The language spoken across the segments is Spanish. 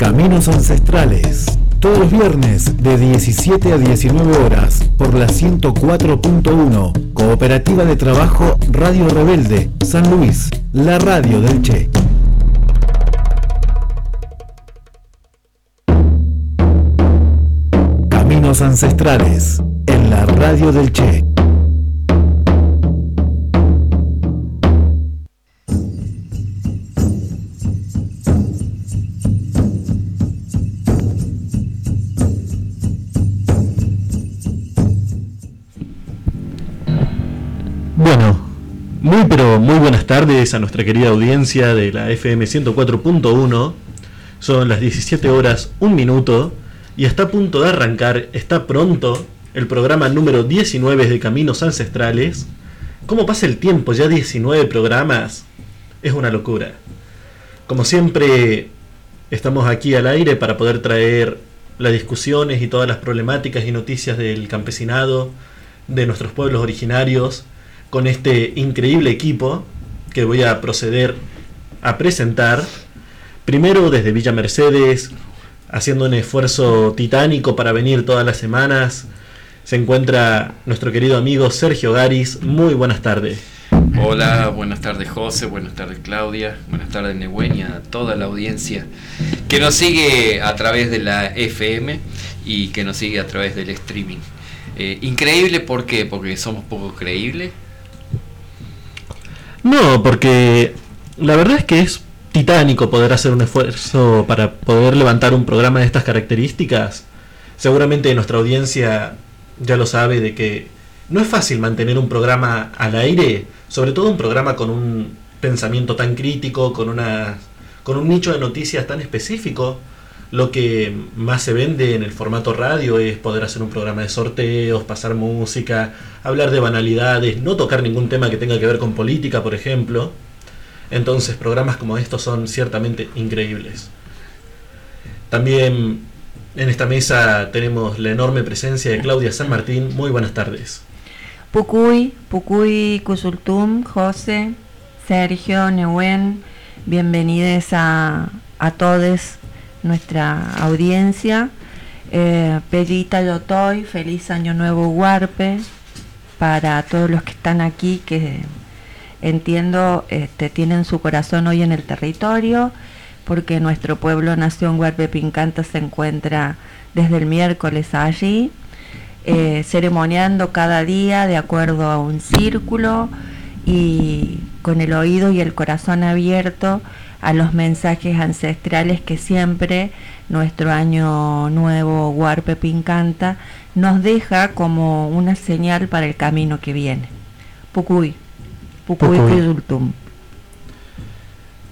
Caminos Ancestrales. Todos los viernes de 17 a 19 horas por la 104.1. Cooperativa de Trabajo Radio Rebelde, San Luis, la radio del Che. Caminos Ancestrales en la radio del Che. Tardes a nuestra querida audiencia de la FM 104.1. Son las 17 horas, un minuto y está a punto de arrancar, está pronto el programa número 19 de Caminos Ancestrales. ¿Cómo pasa el tiempo? Ya 19 programas. Es una locura. Como siempre, estamos aquí al aire para poder traer las discusiones y todas las problemáticas y noticias del campesinado, de nuestros pueblos originarios con este increíble equipo que voy a proceder a presentar. Primero desde Villa Mercedes, haciendo un esfuerzo titánico para venir todas las semanas, se encuentra nuestro querido amigo Sergio Garis. Muy buenas tardes. Hola, buenas tardes José, buenas tardes Claudia, buenas tardes Nehuen a toda la audiencia que nos sigue a través de la FM y que nos sigue a través del streaming. Eh, increíble, ¿por qué? Porque somos poco creíbles, no, porque la verdad es que es titánico poder hacer un esfuerzo para poder levantar un programa de estas características. Seguramente nuestra audiencia ya lo sabe de que no es fácil mantener un programa al aire, sobre todo un programa con un pensamiento tan crítico, con una con un nicho de noticias tan específico lo que más se vende en el formato radio es poder hacer un programa de sorteos, pasar música, hablar de banalidades, no tocar ningún tema que tenga que ver con política, por ejemplo. Entonces, programas como estos son ciertamente increíbles. También en esta mesa tenemos la enorme presencia de Claudia San Martín. Muy buenas tardes. Pucuy, Pucuy, Cusultum, José, Sergio, Nehuen, bienvenidos a, a todos nuestra audiencia. Eh, Perita Yotoy, feliz año nuevo Huarpe, para todos los que están aquí, que entiendo este, tienen su corazón hoy en el territorio, porque nuestro pueblo Nación Huarpe Pincanta se encuentra desde el miércoles allí, eh, ceremoniando cada día de acuerdo a un círculo y con el oído y el corazón abierto a los mensajes ancestrales que siempre nuestro año nuevo Huarpe Pincanta nos deja como una señal para el camino que viene. Pucuy, Pucuy, Pucuy.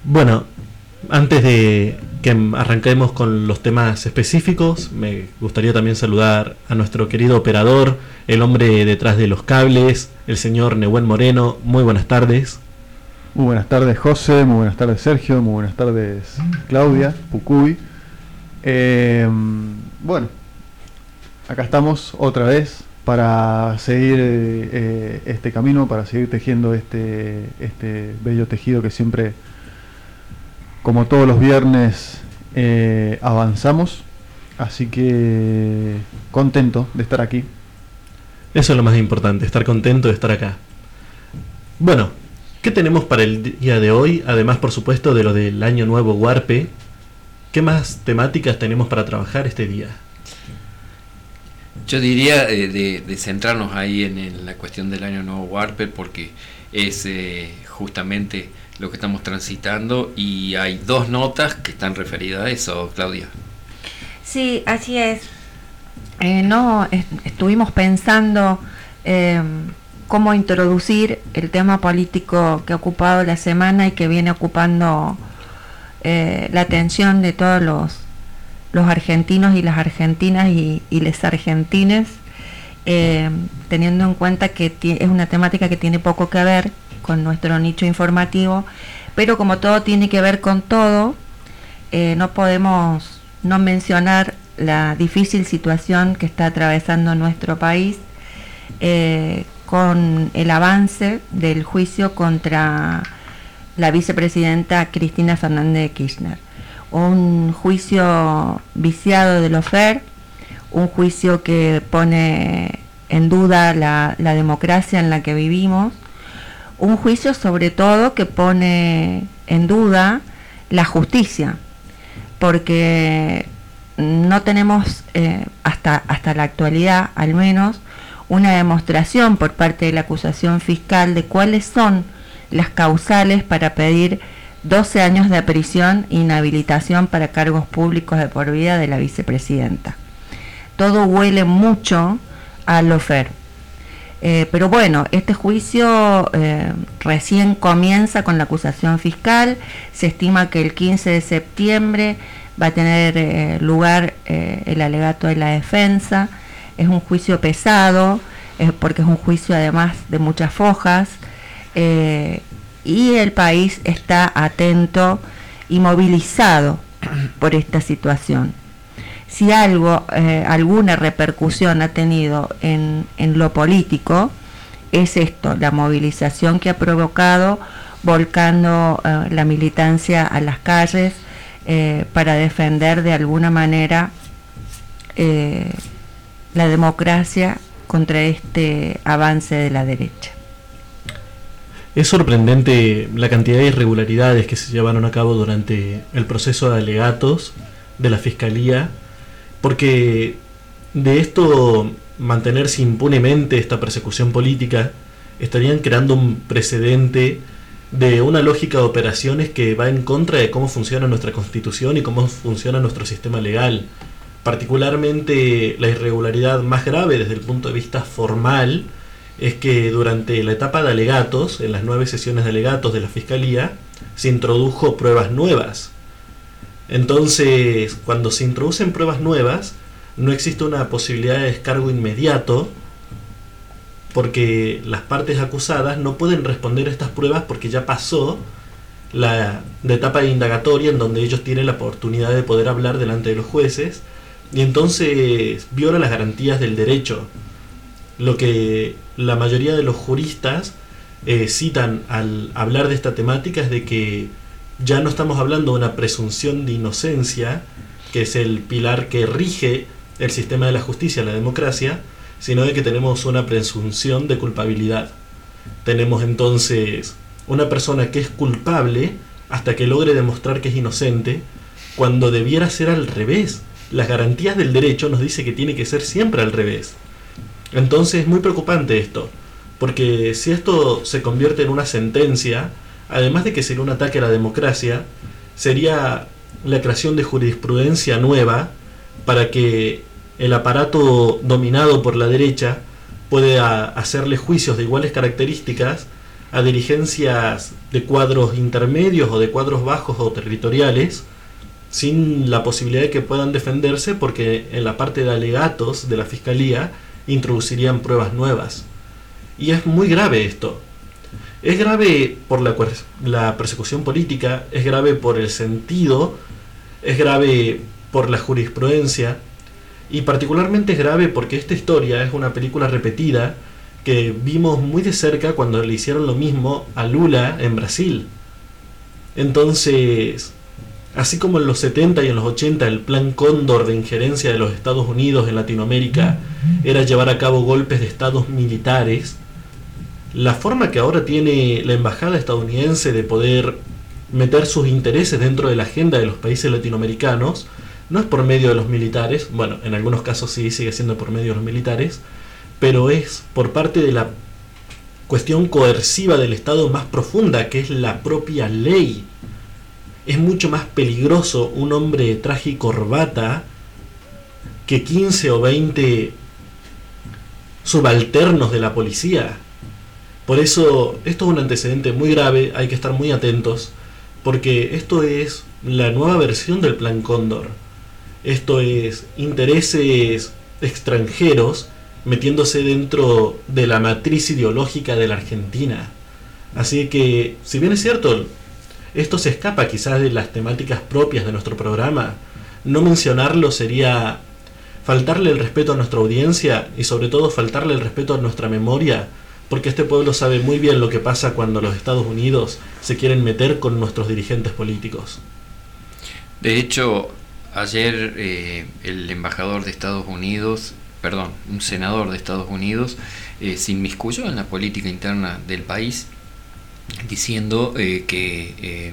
Bueno, antes de que arranquemos con los temas específicos, me gustaría también saludar a nuestro querido operador, el hombre detrás de los cables, el señor Nehuen Moreno. Muy buenas tardes. Muy buenas tardes José, muy buenas tardes Sergio, muy buenas tardes Claudia, Pucuy. Em, bueno, acá estamos otra vez para seguir eh, este camino, para seguir tejiendo este, este bello tejido que siempre, como todos los viernes, eh, avanzamos. Así que contento de estar aquí. Eso es lo más importante, estar contento de estar acá. Bueno, ¿Qué tenemos para el día de hoy? Además, por supuesto, de lo del Año Nuevo Warpe. ¿Qué más temáticas tenemos para trabajar este día? Yo diría eh, de, centrarnos ahí en, la cuestión del Año Nuevo Warpe porque es eh, justamente lo que estamos transitando y hay dos notas que están referidas a eso, Claudia. Sí, así es. Eh, no, estuvimos pensando cómo introducir el tema político que ha ocupado la semana y que viene ocupando eh, la atención de todos los, los argentinos y las argentinas y, y les argentines, eh, teniendo en cuenta que es una temática que tiene poco que ver con nuestro nicho informativo, pero como todo tiene que ver con todo, eh, no podemos no mencionar la difícil situación que está atravesando nuestro país con el avance del juicio contra la vicepresidenta Cristina Fernández de Kirchner. un juicio viciado de Lofer, un juicio que pone en duda la, democracia en la que vivimos, un juicio sobre todo que pone en duda la justicia, porque no tenemos eh, hasta, hasta la actualidad al menos una demostración por parte de la acusación fiscal de cuáles son las causales para pedir 12 años de prisión e inhabilitación para cargos públicos de por vida de la vicepresidenta. Todo huele mucho a Lofer. Eh, pero bueno, este juicio eh, recién comienza con la acusación fiscal. Se estima que el 15 de septiembre va a tener eh, lugar el alegato de la defensa. Es un juicio pesado, porque es un juicio además de muchas fojas. y el país está atento y movilizado por esta situación si algo, eh, alguna repercusión ha tenido en, lo político, es esto, la movilización que ha provocado volcando eh, la militancia a las calles eh, para defender de alguna manera la democracia contra este avance de la derecha. Es sorprendente la cantidad de irregularidades que se llevaron a cabo durante el proceso de alegatos de la Fiscalía porque de esto mantenerse impunemente esta persecución política, estarían creando un precedente de una lógica de operaciones que va en contra de cómo funciona nuestra constitución y cómo funciona nuestro sistema legal. Particularmente la irregularidad más grave desde el punto de vista formal es que durante la etapa de alegatos, en las nueve sesiones de alegatos de la Fiscalía, se introdujo pruebas nuevas. Entonces, cuando se introducen pruebas nuevas, no existe una posibilidad de descargo inmediato porque las partes acusadas no pueden responder a estas pruebas porque ya pasó la, etapa de indagatoria en donde ellos tienen la oportunidad de poder hablar delante de los jueces y entonces viola las garantías del derecho. Lo que la mayoría de los juristas eh, citan al hablar de esta temática es de que ya no estamos hablando de una presunción de inocencia, que es el pilar que rige el sistema de la justicia, la democracia, sino de que tenemos una presunción de culpabilidad. Tenemos entonces una persona que es culpable hasta que logre demostrar que es inocente, cuando debiera ser al revés. Las garantías del derecho nos dice que tiene que ser siempre al revés. Entonces es muy preocupante esto, porque si esto se convierte en una sentencia, además de que sería un ataque a la democracia, sería la creación de jurisprudencia nueva para que el aparato dominado por la derecha pueda hacerle juicios de iguales características a dirigencias de cuadros intermedios o de cuadros bajos o territoriales, sin la posibilidad de que puedan defenderse porque en la parte de alegatos de la Fiscalía introducirían pruebas nuevas. Y es muy grave esto, es grave por la, persecución política, es grave por el sentido, es grave por la jurisprudencia y particularmente es grave porque esta historia es una película repetida que vimos muy de cerca cuando le hicieron lo mismo a Lula en Brasil. Entonces, así como en los 70 y en los 80 el plan Cóndor de injerencia de los Estados Unidos en Latinoamérica era llevar a cabo golpes de estados militares, la forma que ahora tiene la embajada estadounidense de poder meter sus intereses dentro de la agenda de los países latinoamericanos no es por medio de los militares, bueno, en algunos casos sí sigue siendo por medio de los militares, pero es por parte de la cuestión coerciva del Estado más profunda, que es la propia ley. Es mucho más peligroso un hombre de traje y corbata que 15 o 20 subalternos de la policía. Por eso, esto es un antecedente muy grave, hay que estar muy atentos, porque esto es la nueva versión del Plan Cóndor. Esto es intereses extranjeros metiéndose dentro de la matriz ideológica de la Argentina. Así que, si bien es cierto, esto se escapa quizás de las temáticas propias de nuestro programa, no mencionarlo sería faltarle el respeto a nuestra audiencia y sobre todo faltarle el respeto a nuestra memoria porque este pueblo sabe muy bien lo que pasa cuando los Estados Unidos se quieren meter con nuestros dirigentes políticos. De hecho, ayer eh, el embajador de Estados Unidos, perdón, un senador de Estados Unidos, eh, se inmiscuyó en la política interna del país, diciendo eh, que, eh,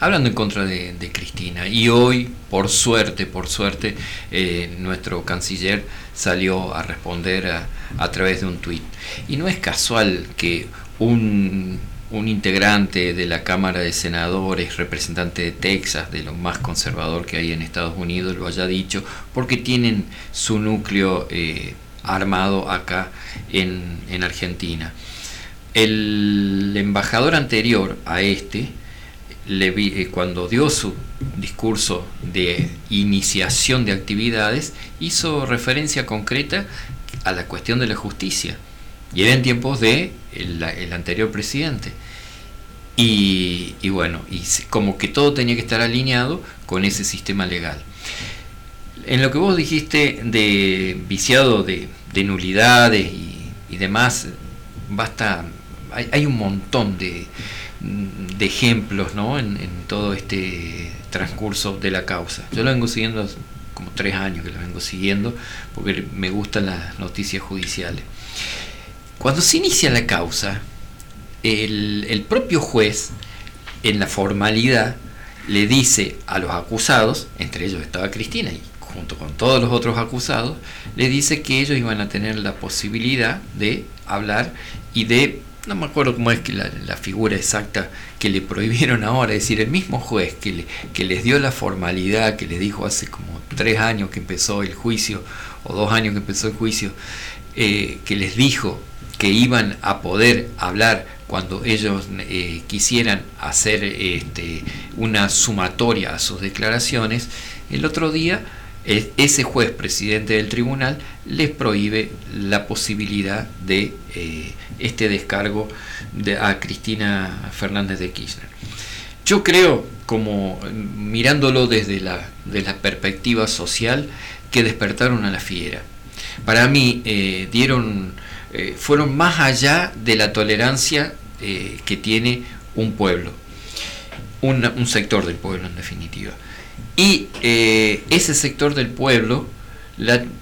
hablando en contra de, Cristina, y hoy, por suerte, por suerte, nuestro canciller salió a responder a, a través de un tuit. Y no es casual que un un integrante de la Cámara de Senadores, representante de Texas, de lo más conservador que hay en Estados Unidos, lo haya dicho, porque tienen su núcleo eh, armado acá en, en Argentina. El embajador anterior a este, eh, cuando dio su discurso de iniciación de actividades, hizo referencia concreta a la cuestión de la justicia. Y era en tiempos de el, anterior presidente. Y, bueno, y como que todo tenía que estar alineado con ese sistema legal. En lo que vos dijiste de viciado de, de nulidades y, demás, basta, hay, un montón de, de ejemplos ¿no? en, en, todo este transcurso de la causa. Yo lo vengo siguiendo como tres años que lo vengo siguiendo porque me gustan las noticias judiciales. Cuando se inicia la causa, el, el, propio juez, en la formalidad, le dice a los acusados, entre ellos estaba Cristina y junto con todos los otros acusados, le dice que ellos iban a tener la posibilidad de hablar y de, no me acuerdo cómo es que la, figura exacta que le prohibieron ahora, es decir, el mismo juez que, le, que les dio la formalidad, que les dijo hace como tres años que empezó el juicio, o dos años que empezó el juicio, eh, que les dijo que iban a poder hablar cuando ellos eh, quisieran hacer este, una sumatoria a sus declaraciones, el otro día ese juez presidente del tribunal les prohíbe la posibilidad de eh, este descargo de, a Cristina Fernández de Kirchner. Yo creo, como mirándolo desde la, de la perspectiva social, que despertaron a la fiera. Para mí eh, dieron eh, fueron más allá de la tolerancia eh, que tiene un pueblo, un, un, sector del pueblo en definitiva. Y ese sector del pueblo,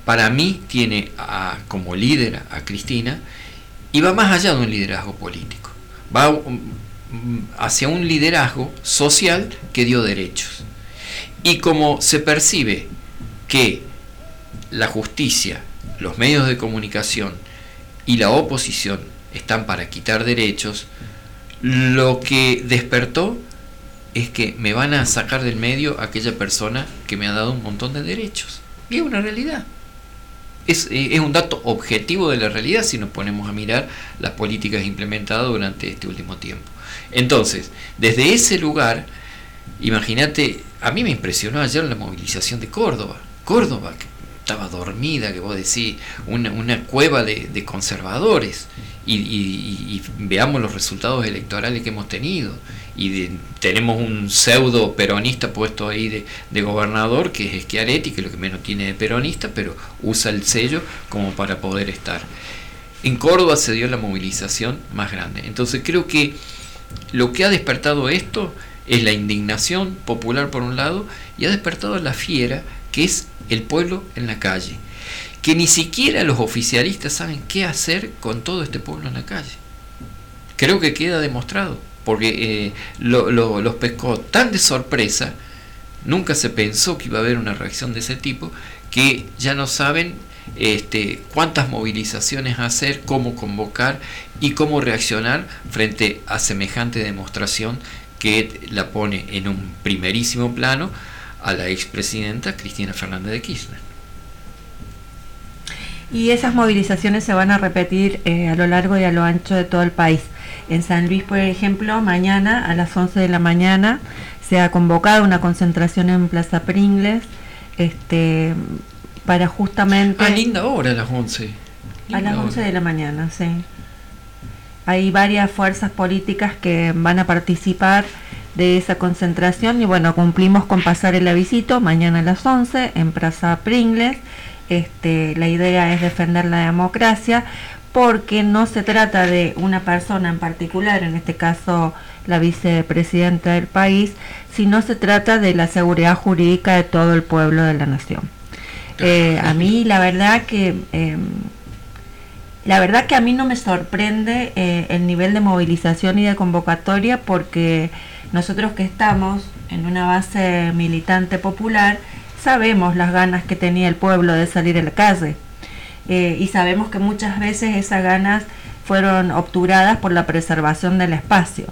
para mí, tiene a, como líder a Cristina y va más allá de un liderazgo político, va um, hacia un liderazgo social que dio derechos. Y como se percibe que la justicia, los medios de comunicación, y la oposición están para quitar derechos, lo que despertó es que me van a sacar del medio aquella persona que me ha dado un montón de derechos. Y es una realidad. Es, es, un dato objetivo de la realidad si nos ponemos a mirar las políticas implementadas durante este último tiempo. Entonces, desde ese lugar, imagínate, a mí me impresionó ayer la movilización de Córdoba. Córdoba, estaba dormida, que vos decís, una, una cueva de, de conservadores. Y, y, y, veamos los resultados electorales que hemos tenido. Y de, tenemos un pseudo peronista puesto ahí de, gobernador, que es Schiaretti, que es lo que menos tiene de peronista, pero usa el sello como para poder estar. En Córdoba se dio la movilización más grande. Entonces creo que lo que ha despertado esto es la indignación popular por un lado y ha despertado la fiera que es el pueblo en la calle, que ni siquiera los oficialistas saben qué hacer con todo este pueblo en la calle. Creo que queda demostrado, porque eh, lo, lo, los pescó tan de sorpresa, nunca se pensó que iba a haber una reacción de ese tipo, que ya no saben este, cuántas movilizaciones hacer, cómo convocar y cómo reaccionar frente a semejante demostración que la pone en un primerísimo plano a la expresidenta Cristina Fernández de Kirchner. Y esas movilizaciones se van a repetir eh, a lo largo y a lo ancho de todo el país. En San Luis, por ejemplo, mañana a las 11 de la mañana se ha convocado una concentración en Plaza Pringles este, para justamente... Ah, linda hora a las 11. Linda a las 11 hora. de la mañana, sí. Hay varias fuerzas políticas que van a participar de esa concentración y bueno, cumplimos con pasar el avisito mañana a las 11 en Plaza Pringles. Este, la idea es defender la democracia porque no se trata de una persona en particular, en este caso la vicepresidenta del país, sino se trata de la seguridad jurídica de todo el pueblo de la nación. Eh, a mí la verdad que em, la verdad que a mí no me sorprende eh, el nivel de movilización y de convocatoria porque nosotros que estamos en una base militante popular sabemos las ganas que tenía el pueblo de salir a la calle eh, y sabemos que muchas veces esas ganas fueron obturadas por la preservación del espacio.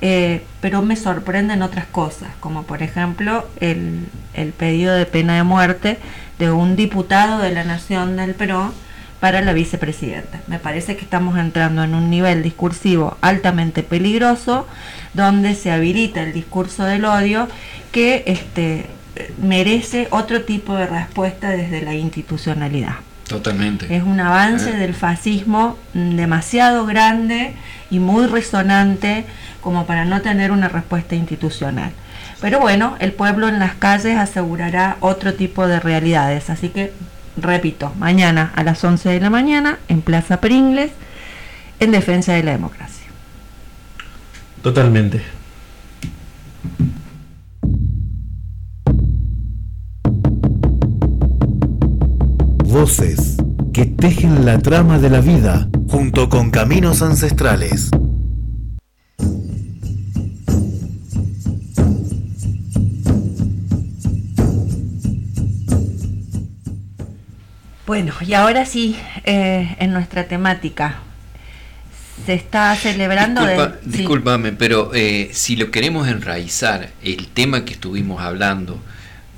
Eh, pero me sorprenden otras cosas, como por ejemplo el, el, pedido de pena de muerte de un diputado de la Nación del Perú para la vicepresidenta. Me parece que estamos entrando en un nivel discursivo altamente peligroso, donde se habilita el discurso del odio que este, merece otro tipo de respuesta desde la institucionalidad. Totalmente. Es un avance ah. del fascismo demasiado grande y muy resonante como para no tener una respuesta institucional. Pero bueno, el pueblo en las calles asegurará otro tipo de realidades. Así que, repito, mañana a las 11 de la mañana en Plaza Pringles, en defensa de la democracia. Totalmente. Voces que tejen la trama de la vida junto con caminos ancestrales. Bueno, y ahora sí, eh, en nuestra temática, se está celebrando... Disculpa, pero eh, si lo queremos enraizar, el tema que estuvimos hablando,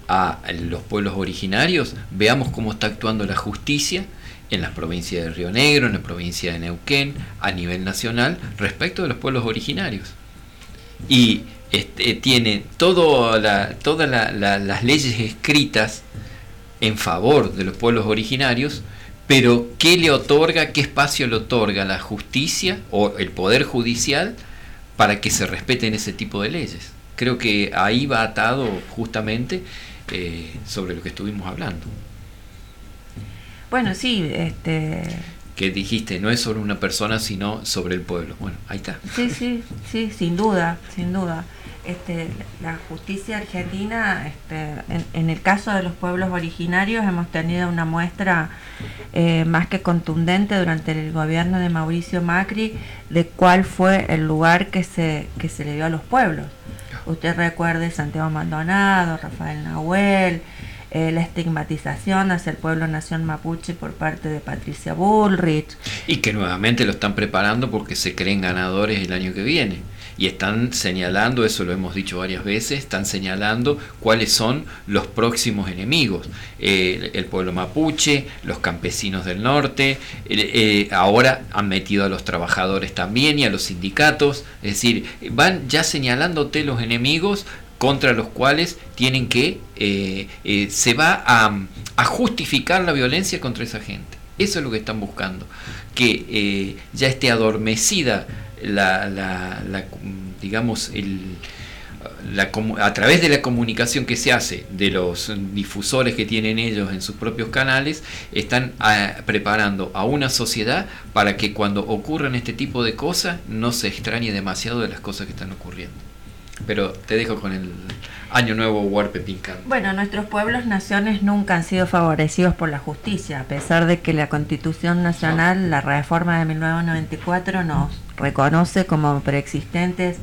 a los pueblos originarios, veamos cómo está actuando la justicia en las provincias de Río Negro, en la provincia de Neuquén, a nivel nacional, respecto de los pueblos originarios. Y este, tiene todas las leyes escritas en favor de los pueblos originarios, pero ¿qué le otorga, qué espacio le otorga la justicia o el poder judicial para que se respeten ese tipo de leyes? Creo que ahí va atado justamente eh, sobre lo que estuvimos hablando. Bueno, sí, este... Que dijiste, no es sobre una persona, sino sobre el pueblo. Bueno, ahí está. Sí, sí, sí, sin duda, sin duda. Este, la justicia argentina, este, en, el caso de los pueblos originarios, hemos tenido una muestra eh, más que contundente durante el gobierno de Mauricio Macri de cuál fue el lugar que se, que se le dio a los pueblos. Usted recuerde Santiago Maldonado, Rafael Nahuel, eh, la estigmatización hacia el pueblo nación mapuche por parte de Patricia Bullrich. Y que nuevamente lo están preparando porque se creen ganadores el año que viene y están señalando, eso lo hemos dicho varias veces, están señalando cuáles son los próximos enemigos. Eh, el pueblo mapuche, los campesinos del norte, eh, ahora han metido a los trabajadores también y a los sindicatos, es decir, van ya señalándote los enemigos contra los cuales tienen que, eh, se va a justificar la violencia contra esa gente. Eso es lo que están buscando, que ya esté adormecida la, la, digamos, el, la, a través de la comunicación que se hace de los difusores que tienen ellos en sus propios canales, están ah, preparando a una sociedad para que cuando ocurran este tipo de cosas no se extrañe demasiado de las cosas que están ocurriendo. Pero te dejo con el Año Nuevo Huarpe Pincán. Bueno, nuestros pueblos naciones nunca han sido favorecidos por la justicia, a pesar de que la Constitución Nacional, la reforma de 1994, nos reconoce como preexistentes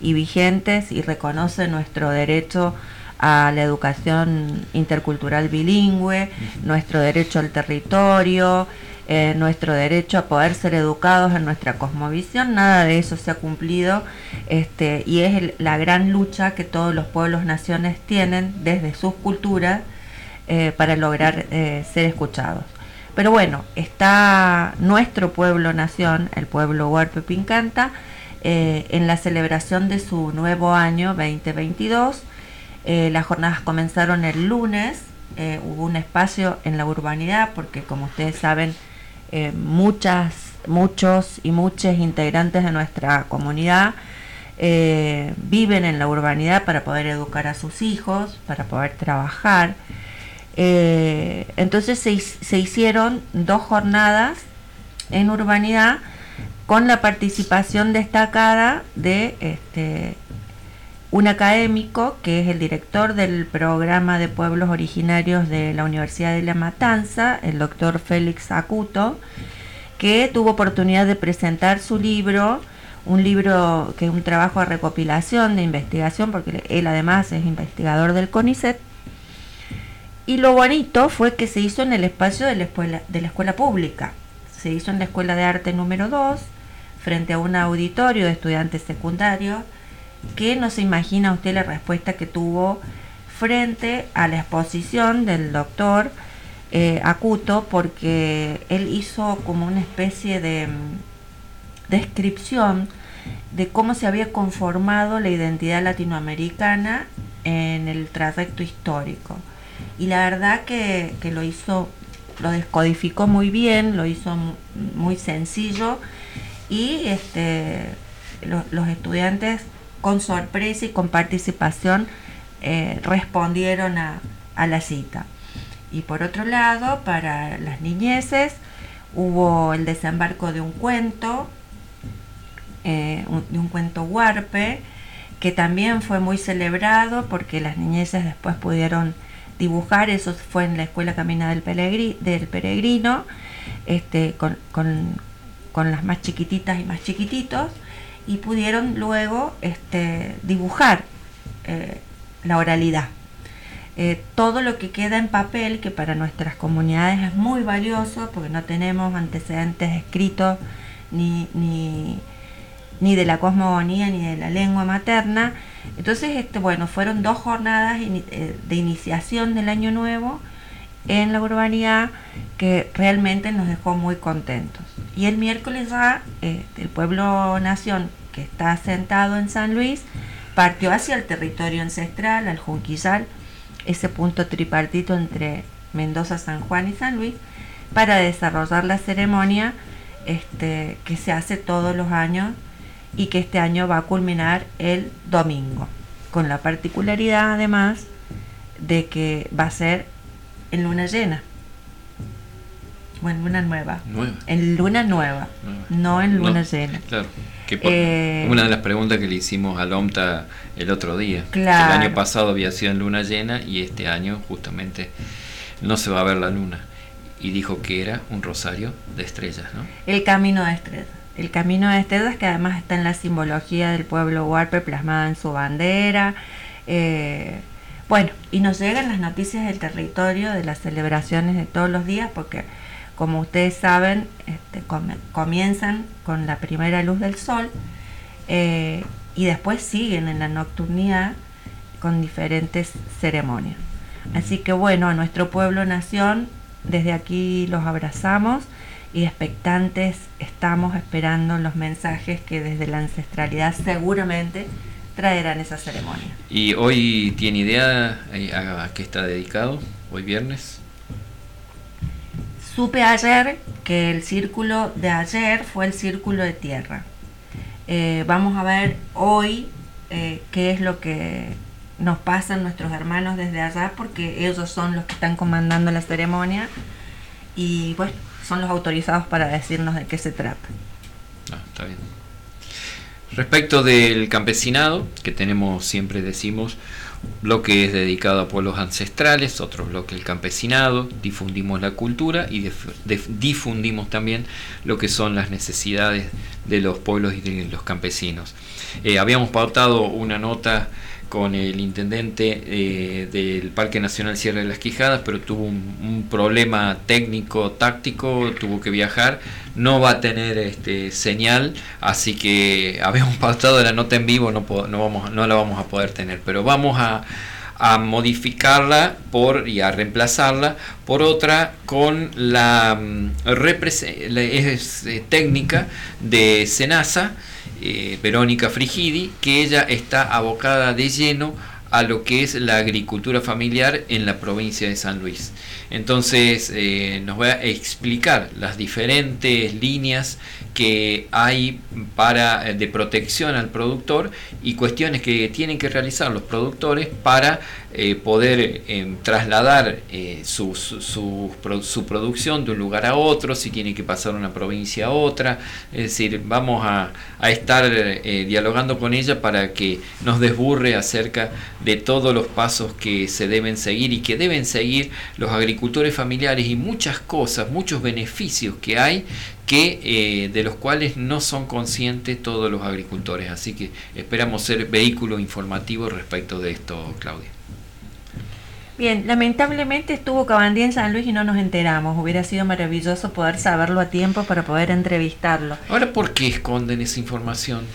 y vigentes y reconoce nuestro derecho a la educación intercultural bilingüe, nuestro derecho al territorio, eh, nuestro derecho a poder ser educados en nuestra cosmovisión, nada de eso se ha cumplido este, y es la gran lucha que todos los pueblos naciones tienen desde sus culturas eh, para lograr eh, ser escuchados. Pero bueno, está nuestro pueblo nación, el pueblo Huarpe Pincanta, en la celebración de su nuevo año 2022. Eh, las jornadas comenzaron el lunes, hubo un espacio en la urbanidad porque como ustedes saben, muchas, muchos y muchas integrantes de nuestra comunidad viven en la urbanidad para poder educar a sus hijos, para poder trabajar. Eh, entonces se, hicieron dos jornadas en urbanidad con la participación destacada de este, un académico que es el director del programa de pueblos originarios de la Universidad de La Matanza, el doctor Félix Acuto, que tuvo oportunidad de presentar su libro, un libro que es un trabajo de recopilación, de investigación, porque él además es investigador del CONICET. Y lo bonito fue que se hizo en el espacio de la escuela, de la escuela pública. Se hizo en la Escuela de Arte número 2, frente a un auditorio de estudiantes secundarios que no se imagina usted la respuesta que tuvo frente a la exposición del doctor eh, Acuto, porque él hizo como una especie de mm, descripción de cómo se había conformado la identidad latinoamericana en el trayecto histórico. Y la verdad que, que lo hizo, lo descodificó muy bien, lo hizo muy sencillo y este, los estudiantes con sorpresa y con participación eh, respondieron a, la cita. Y por otro lado, para las niñeces hubo el desembarco de un cuento, eh, de un cuento huarpe, que también fue muy celebrado porque las niñeces después pudieron dibujar, eso fue en la Escuela Camina del, Peregrino, este, con, con las más chiquititas y más chiquititos y pudieron luego este, dibujar eh, la oralidad. Eh, todo lo que queda en papel, que para nuestras comunidades es muy valioso, porque no tenemos antecedentes escritos ni, ni, de la cosmogonía ni de la lengua materna. Entonces, este, bueno, fueron dos jornadas eh, de iniciación del año nuevo en la urbanidad que realmente nos dejó muy contentos. Y el miércoles ya el pueblo nación que está asentado en San Luis, partió hacia el territorio ancestral, al Junquillal, ese punto tripartito entre Mendoza, San Juan y San Luis, para desarrollar la ceremonia este, que se hace todos los años y que este año va a culminar el domingo, con la particularidad además de que va a ser en luna llena. O en luna nueva. En luna nueva, no en luna llena. Claro. Que una de las preguntas que le hicimos al OMTA el otro día. el año pasado había sido en luna llena y este año justamente no se va a ver la luna. Y dijo que era un rosario de estrellas, ¿no? El camino de estrellas. El camino de estrellas que además está en la simbología del pueblo huarpe plasmada en su bandera. Eh, bueno, y nos llegan las noticias del territorio, de las celebraciones de todos los días, porque como ustedes saben, este, comienzan con la primera luz del sol eh, y después siguen en la nocturnidad con diferentes ceremonias. Así que bueno, a nuestro pueblo nación, desde aquí los abrazamos y expectantes estamos esperando los mensajes que desde la ancestralidad seguramente traerán esa ceremonia. ¿Y hoy tiene idea eh, a qué está dedicado? ¿Hoy viernes? Supe ayer que el círculo de ayer fue el círculo de tierra. Eh, vamos a ver hoy eh, qué es lo que nos pasan nuestros hermanos desde allá, porque ellos son los que están comandando la ceremonia y bueno, son los autorizados para decirnos de qué se trata. Ah, está bien. Respecto del campesinado, que tenemos, siempre decimos, bloque es dedicado a pueblos ancestrales, otro bloque el campesinado, difundimos la cultura y difundimos también lo que son las necesidades de los pueblos y de los campesinos. Eh, habíamos pautado una nota con el intendente eh, del Parque Nacional Sierra de las Quijadas, pero tuvo un, problema técnico, táctico, tuvo que viajar, no va a tener este, señal, así que habíamos pautado la nota en vivo, no, no, vamos, no la vamos a poder tener, pero vamos a, modificarla por, y a reemplazarla por otra con la, mm, eh, técnica de Senasa eh, Verónica Frigidi, que ella está abocada de lleno a lo que es la agricultura familiar en la provincia de San Luis. Entonces eh, nos va a explicar las diferentes líneas que hay para, eh, de protección al productor y cuestiones que tienen que realizar los productores para eh, poder eh, trasladar su, su, su, producción de un lugar a otro, si tiene que pasar una provincia a otra. Es decir, vamos a, estar dialogando con ella para que nos desburre acerca de todos los pasos que se deben seguir y que deben seguir los agricultores familiares y muchas cosas, muchos beneficios que hay que eh, de los cuales no son conscientes todos los agricultores. Así que esperamos ser vehículo informativo respecto de esto, Claudia. Bien, lamentablemente estuvo Cabandía en San Luis y no nos enteramos. Hubiera sido maravilloso poder saberlo a tiempo para poder entrevistarlo. Ahora, ¿por qué esconden esa información?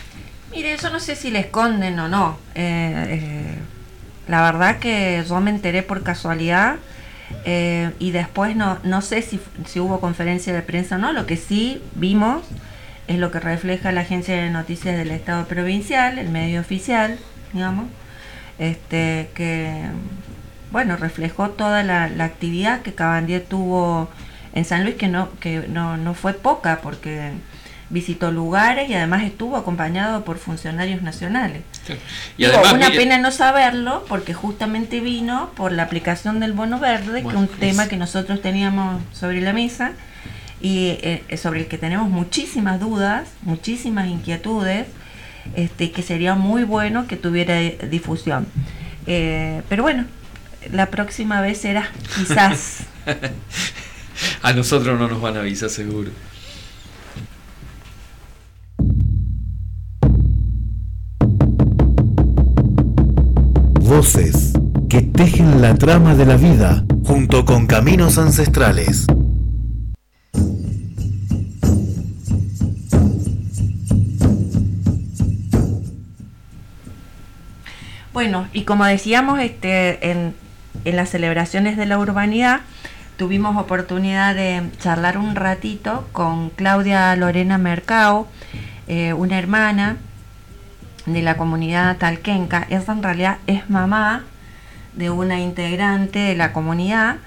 Mire, yo no sé si le esconden o no. Eh, eh, la verdad que yo me enteré por casualidad eh, y después no, no sé si, si, hubo conferencia de prensa o no, lo que sí vimos es lo que refleja la agencia de noticias del Estado provincial, el medio oficial, digamos, este, que bueno, reflejó toda la, la actividad que Cabandier tuvo en San Luis, que no, que no, no fue poca, porque visitó lugares y además estuvo acompañado por funcionarios nacionales. Y una pena no saberlo porque justamente vino por la aplicación del bono verde, que es un tema que nosotros teníamos sobre la mesa y eh, sobre el que tenemos muchísimas dudas, muchísimas inquietudes, este, que sería muy bueno que tuviera difusión. Eh, pero bueno, la próxima vez será quizás. a nosotros no nos van a avisar seguro. Voces que tejen la trama de la vida junto con caminos ancestrales. Bueno, y como decíamos, este, en, las celebraciones de la urbanidad tuvimos oportunidad de charlar un ratito con Claudia Lorena Mercado, eh, una hermana de la comunidad talquenca. Esa en realidad es mamá de una integrante de la comunidad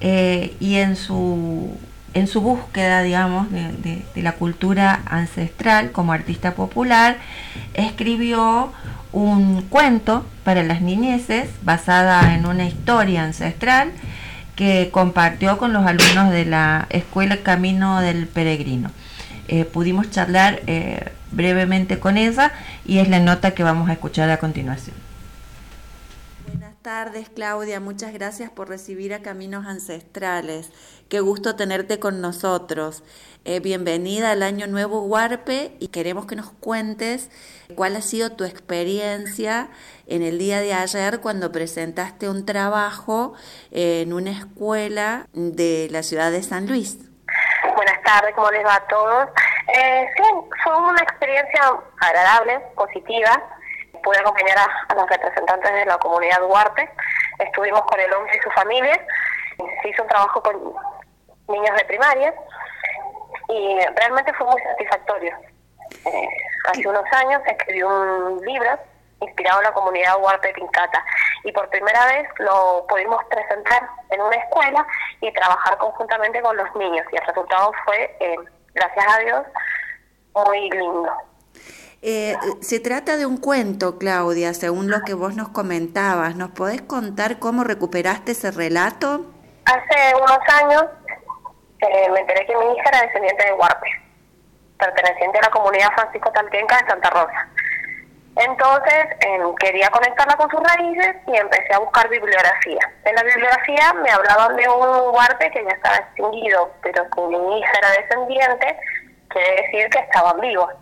eh, y en su, en su búsqueda, digamos, de, la cultura ancestral como artista popular, escribió un cuento para las niñeces basada en una historia ancestral que compartió con los alumnos de la Escuela Camino del Peregrino. Eh, pudimos charlar eh, brevemente con ella y es la nota que vamos a escuchar a continuación. Buenas tardes Claudia, muchas gracias por recibir a Caminos Ancestrales. Qué gusto tenerte con nosotros. Eh, bienvenida al Año Nuevo Huarpe y queremos que nos cuentes cuál ha sido tu experiencia en el día de ayer cuando presentaste un trabajo en una escuela de la ciudad de San Luis. Buenas tardes, ¿cómo les va a todos? Eh, sí, fue una experiencia agradable, positiva. Pude acompañar a, los representantes de la comunidad Duarte. Estuvimos con el hombre y su familia. Se hizo un trabajo con niños de primaria y realmente fue muy satisfactorio. Eh, hace unos años escribí un libro inspirado en la comunidad Huarte Pincata y por primera vez lo pudimos presentar en una escuela y trabajar conjuntamente con los niños y el resultado fue eh, gracias a Dios, muy lindo. Eh, se trata de un cuento, Claudia, según lo que vos nos comentabas. ¿Nos podés contar cómo recuperaste ese relato? Hace unos años eh, me enteré que mi hija era descendiente de Huarpe, perteneciente a la comunidad Francisco Talquenca de Santa Rosa. Entonces em, quería conectarla con sus raíces y empecé a buscar bibliografía. En la bibliografía me hablaban de un huarte que ya estaba extinguido, pero que mi hija era descendiente, quiere decir que estaban vivos.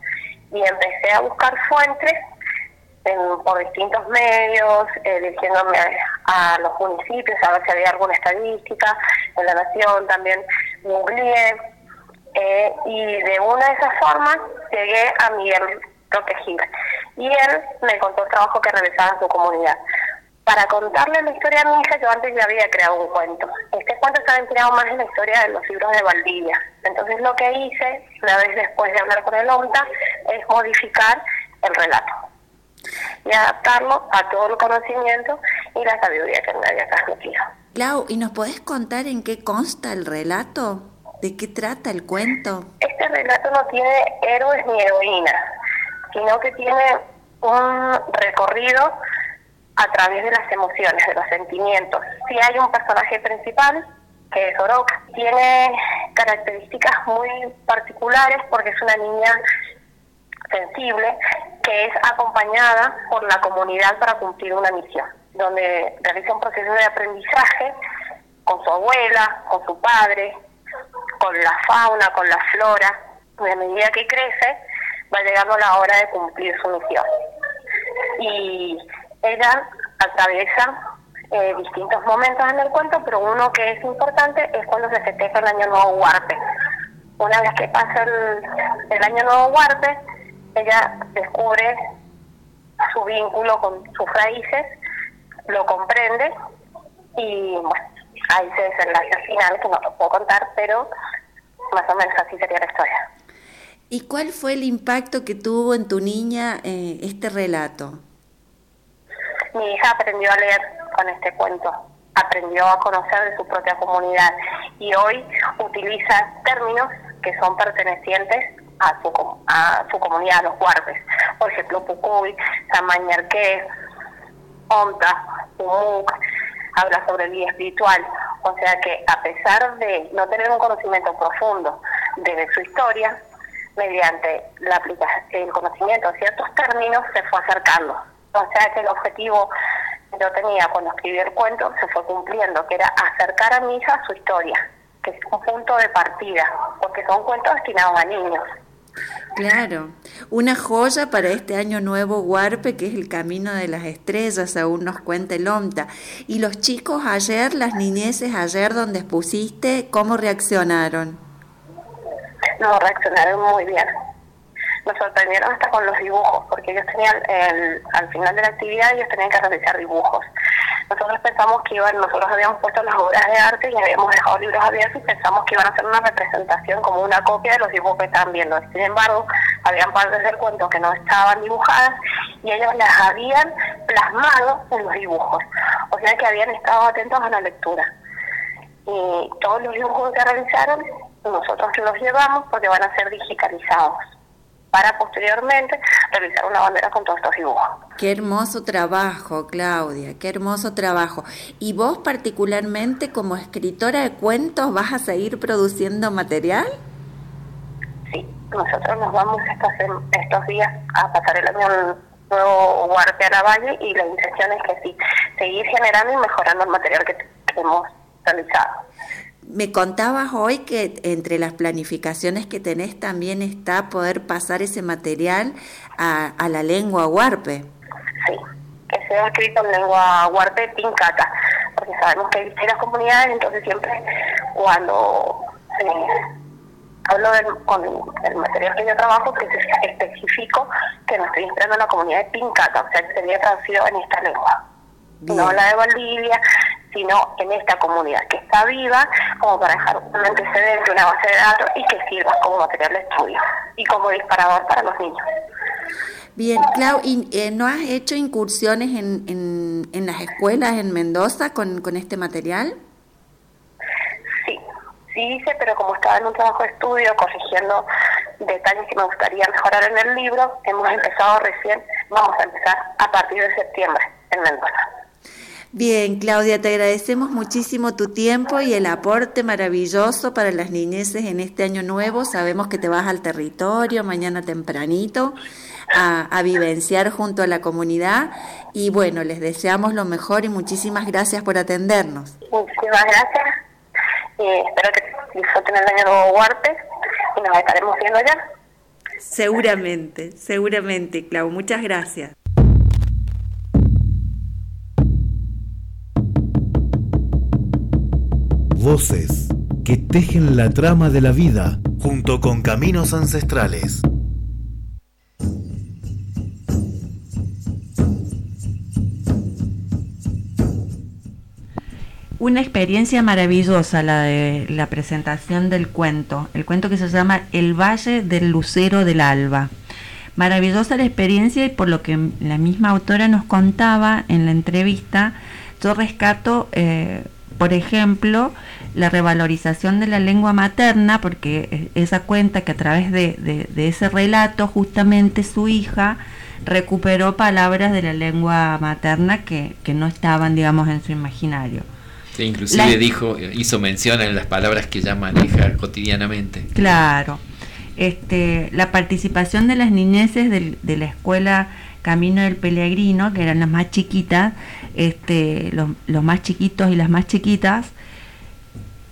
Y empecé a buscar fuentes por distintos medios, eh, dirigiéndome a, los municipios, a ver si había alguna estadística, en la Nación también googleé. Eh, y de una de esas formas llegué a Miguel protegida. Y él me contó el trabajo que realizaba en su comunidad. Para contarle la historia a mi hija, yo antes ya había creado un cuento. Este cuento estaba inspirado más en la historia de los libros de Valdivia. Entonces lo que hice, una vez después de hablar con el OMTA, es modificar el relato y adaptarlo a todo el conocimiento y la sabiduría que me había transmitido. Clau, ¿y nos podés contar en qué consta el relato? ¿De qué trata el cuento? Este relato no tiene héroes ni heroínas, sino que tiene un recorrido a través de las emociones, de los sentimientos. Si hay un personaje principal, que es Orok, tiene características muy particulares porque es una niña sensible que es acompañada por la comunidad para cumplir una misión, donde realiza un proceso de aprendizaje con su abuela, con su padre, con la fauna, con la flora. Y a medida que crece, va llegando la hora de cumplir su misión. Y ella atraviesa eh, distintos momentos en el cuento, pero uno que es importante es cuando se festeja el Año Nuevo Huarpe. Una vez que pasa el, Año Nuevo Huarpe, ella descubre su vínculo con sus raíces, lo comprende y bueno, ahí se desenlace al final, que no lo puedo contar, pero más o menos así sería la historia. ¿Y cuál fue el impacto que tuvo en tu niña eh, este relato? Mi hija aprendió a leer con este cuento, aprendió a conocer de su propia comunidad y hoy utiliza términos que son pertenecientes a su, a su comunidad, a los guardes. Por ejemplo, Pucuy, Samañarqué, Onta, Umuk, habla sobre el día espiritual. O sea que a pesar de no tener un conocimiento profundo de su historia, mediante la aplicación, el conocimiento de ciertos términos se fue acercando. O sea que el objetivo que yo tenía cuando escribí el cuento se fue cumpliendo, que era acercar a mi hija su historia, que es un punto de partida, porque son cuentos destinados a niños. Claro, una joya para este año nuevo Huarpe, que es el camino de las estrellas, aún nos cuenta el OMTA. Y los chicos ayer, las niñeces ayer donde expusiste, ¿cómo reaccionaron? No, reaccionaron muy bien. Nos sorprendieron hasta con los dibujos, porque ellos tenían, el, al final de la actividad, ellos tenían que realizar dibujos. Nosotros pensamos que iban, nosotros habíamos puesto las obras de arte y habíamos dejado libros abiertos y pensamos que iban a hacer una representación como una copia de los dibujos que estaban viendo. Sin embargo, habían partes del cuento que no estaban dibujadas y ellos las habían plasmado en los dibujos. O sea que habían estado atentos a la lectura. Y todos los dibujos que realizaron, nosotros los llevamos porque van a ser digitalizados para posteriormente realizar una bandera con todos estos dibujos. Qué hermoso trabajo, Claudia, qué hermoso trabajo. ¿Y vos particularmente como escritora de cuentos vas a seguir produciendo material? Sí, nosotros nos vamos estos, estos días a pasar el año nuevo la Valle y la intención es que sí, seguir generando y mejorando el material que, que hemos realizado. Me contabas hoy que entre las planificaciones que tenés también está poder pasar ese material a, a la lengua huarpe. Sí, que sea escrito en lengua huarpe pincata, porque sabemos que hay distintas comunidades, entonces siempre cuando hablo del, con el material que yo trabajo, que es específico que no estoy entrando en la comunidad de pincata, o sea que sería traducido en esta lengua. No la de Valdivia, sino en esta comunidad que está viva, como para dejar un antecedente, una base de datos y que sirva como material de estudio y como disparador para los niños. Bien, Clau, ¿y, eh, ¿no has hecho incursiones en, en, en, las escuelas en Mendoza con, con este material? Sí, sí hice, pero como estaba en un trabajo de estudio, corrigiendo detalles que me gustaría mejorar en el libro, hemos empezado recién, vamos a empezar a partir de septiembre en Mendoza. Bien, Claudia, te agradecemos muchísimo tu tiempo y el aporte maravilloso para las niñeces en este año nuevo. Sabemos que te vas al territorio mañana tempranito a, a vivenciar junto a la comunidad y bueno, les deseamos lo mejor y muchísimas gracias por atendernos. Muchísimas gracias y espero que disfruten el año nuevo Huarte y nos estaremos viendo ya. Seguramente, seguramente, Clau. Muchas gracias. Voces que tejen la trama de la vida junto con caminos ancestrales. Una experiencia maravillosa la de la presentación del cuento, el cuento que se llama El Valle del Lucero del Alba. Maravillosa la experiencia y por lo que la misma autora nos contaba en la entrevista, yo rescato eh, por ejemplo, la revalorización de la lengua materna, porque esa cuenta que a través de, ese relato justamente su hija recuperó palabras de la lengua materna que, no estaban, digamos, en su imaginario. inclusive dijo, hizo mención en las palabras que ya maneja cotidianamente. Claro. Este, la participación de las niñeces de, la escuela Camino del Pellegrino, que eran las más chiquitas, este, los, los más chiquitos y las más chiquitas,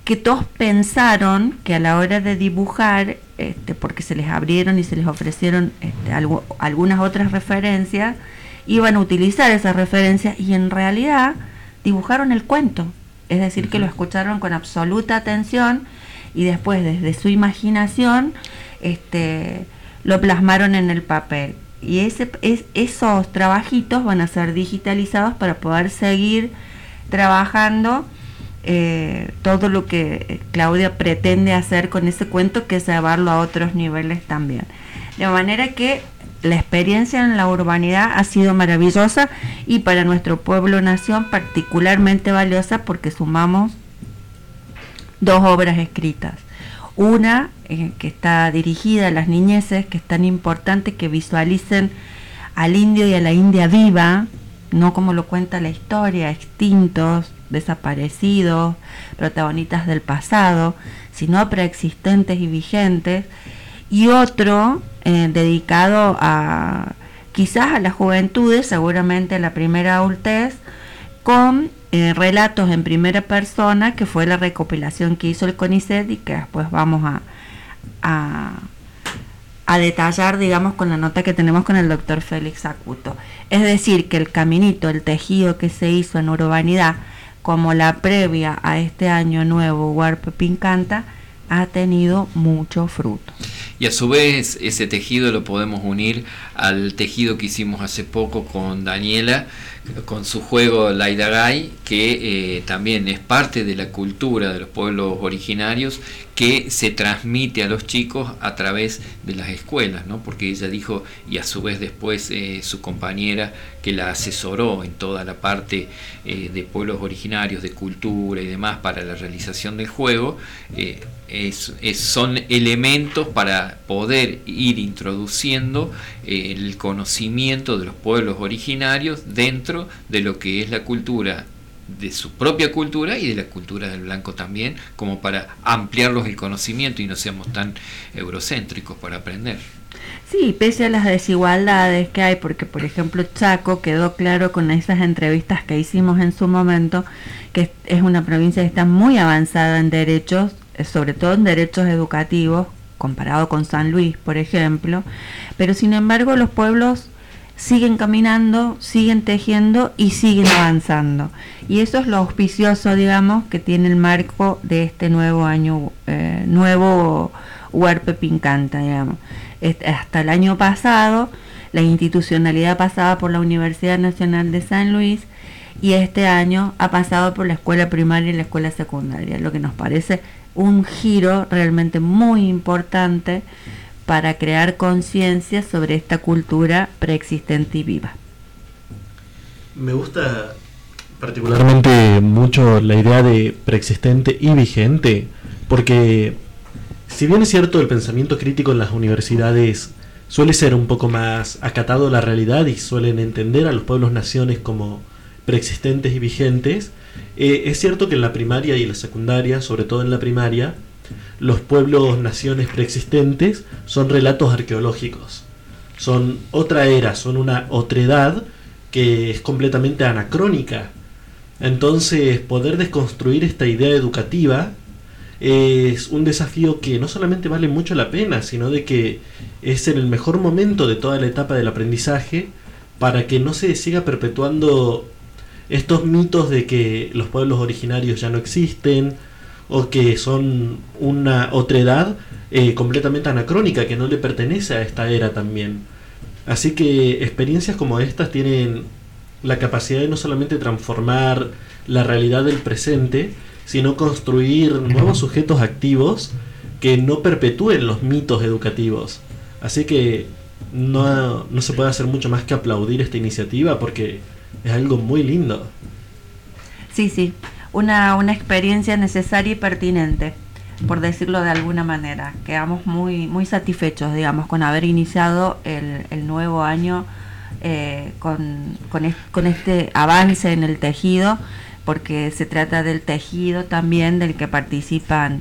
que todos pensaron que a la hora de dibujar, este, porque se les abrieron y se les ofrecieron este, algunas otras referencias, iban a utilizar esas referencias y en realidad dibujaron el cuento. Es decir, que lo escucharon con absoluta atención y después desde su imaginación este, lo plasmaron en el papel. Y ese, es, esos trabajitos van a ser digitalizados para poder seguir trabajando eh, todo lo que eh, Claudia pretende hacer con ese cuento, que es llevarlo a otros niveles también. De manera que la experiencia en la urbanidad ha sido maravillosa y para nuestro pueblo nación particularmente valiosa porque sumamos dos obras escritas. Una eh, que está dirigida a las niñeces, que es tan importante que visualicen al indio y a la india viva, no como lo cuenta la historia, extintos, desaparecidos, protagonistas del pasado, sino preexistentes y vigentes, y otro eh, dedicado a quizás a las juventudes, seguramente a la primera adultez, con eh, relatos en primera persona, que fue la recopilación que hizo el CONICET y que después vamos a, a, a detallar, digamos, con la nota que tenemos con el doctor Félix Acuto. Es decir, que el caminito, el tejido que se hizo en urbanidad, como la previa a este año nuevo Huarpe Pincanta, ha tenido mucho fruto. Y a su vez ese tejido lo podemos unir al tejido que hicimos hace poco con Daniela, con su juego Laidagai, que eh, también es parte de la cultura de los pueblos originarios que se transmite a los chicos a través de las escuelas, ¿no? porque ella dijo, y a su vez después eh, su compañera que la asesoró en toda la parte eh, de pueblos originarios, de cultura y demás para la realización del juego, es, son elementos para poder ir introduciendo el conocimiento de los pueblos originarios dentro de lo que es la cultura de su propia cultura y de la cultura del blanco también, como para ampliarlos el conocimiento y no seamos tan eurocéntricos para aprender. Sí, pese a las desigualdades que hay, porque por ejemplo Chaco quedó claro con esas entrevistas que hicimos en su momento, que es una provincia que está muy avanzada en derechos, sobre todo en derechos educativos, comparado con San Luis, por ejemplo, pero sin embargo los pueblos siguen caminando, siguen tejiendo y siguen avanzando. Y eso es lo auspicioso, digamos, que tiene el marco de este nuevo año, eh, nuevo Huerpe Pincanta, digamos. hasta el año pasado, la institucionalidad pasaba por la Universidad Nacional de San Luis y este año ha pasado por la escuela primaria y la escuela secundaria, lo que nos parece un giro realmente muy importante para crear conciencia sobre esta cultura preexistente y viva. Me gusta particularmente mucho la idea de preexistente y vigente, porque si bien es cierto el pensamiento crítico en las universidades suele ser un poco más acatado a la realidad y suelen entender a los pueblos naciones como preexistentes y vigentes, eh, es cierto que en la primaria y en la secundaria, sobre todo en la primaria, los pueblos naciones preexistentes son relatos arqueológicos. Son otra era, son una otredad que es completamente anacrónica. Entonces, poder desconstruir esta idea educativa es un desafío que no solamente vale mucho la pena, sino de que es en el mejor momento de toda la etapa del aprendizaje para que no se siga perpetuando estos mitos de que los pueblos originarios ya no existen, o que son una otra edad eh, completamente anacrónica, que no le pertenece a esta era también. Así que experiencias como estas tienen la capacidad de no solamente transformar la realidad del presente, sino construir nuevos sujetos activos que no perpetúen los mitos educativos. Así que no, no se puede hacer mucho más que aplaudir esta iniciativa porque es algo muy lindo. Sí, sí, una, una experiencia necesaria y pertinente, por decirlo de alguna manera. Quedamos muy, muy satisfechos, digamos, con haber iniciado el, el nuevo año eh, con, con, este avance en el tejido, porque se trata del tejido también del que participan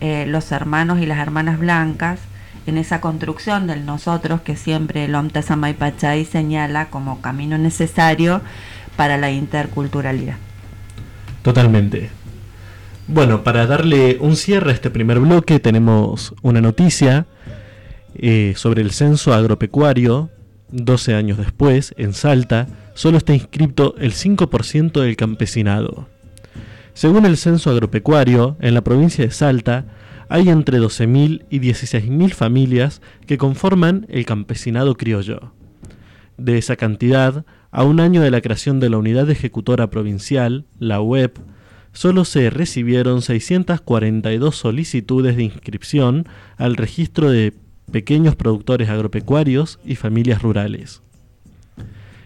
eh, los hermanos y las hermanas blancas en esa construcción del nosotros que siempre el Omta Pachay señala como camino necesario para la interculturalidad. Totalmente. Bueno, para darle un cierre a este primer bloque tenemos una noticia eh, sobre el censo agropecuario 12 años después, en Salta, solo está inscrito el 5% del campesinado. Según el censo agropecuario, en la provincia de Salta hay entre 12.000 y 16.000 familias que conforman el campesinado criollo. De esa cantidad, a un año de la creación de la Unidad Ejecutora Provincial, la UEP, solo se recibieron 642 solicitudes de inscripción al registro de pequeños productores agropecuarios y familias rurales.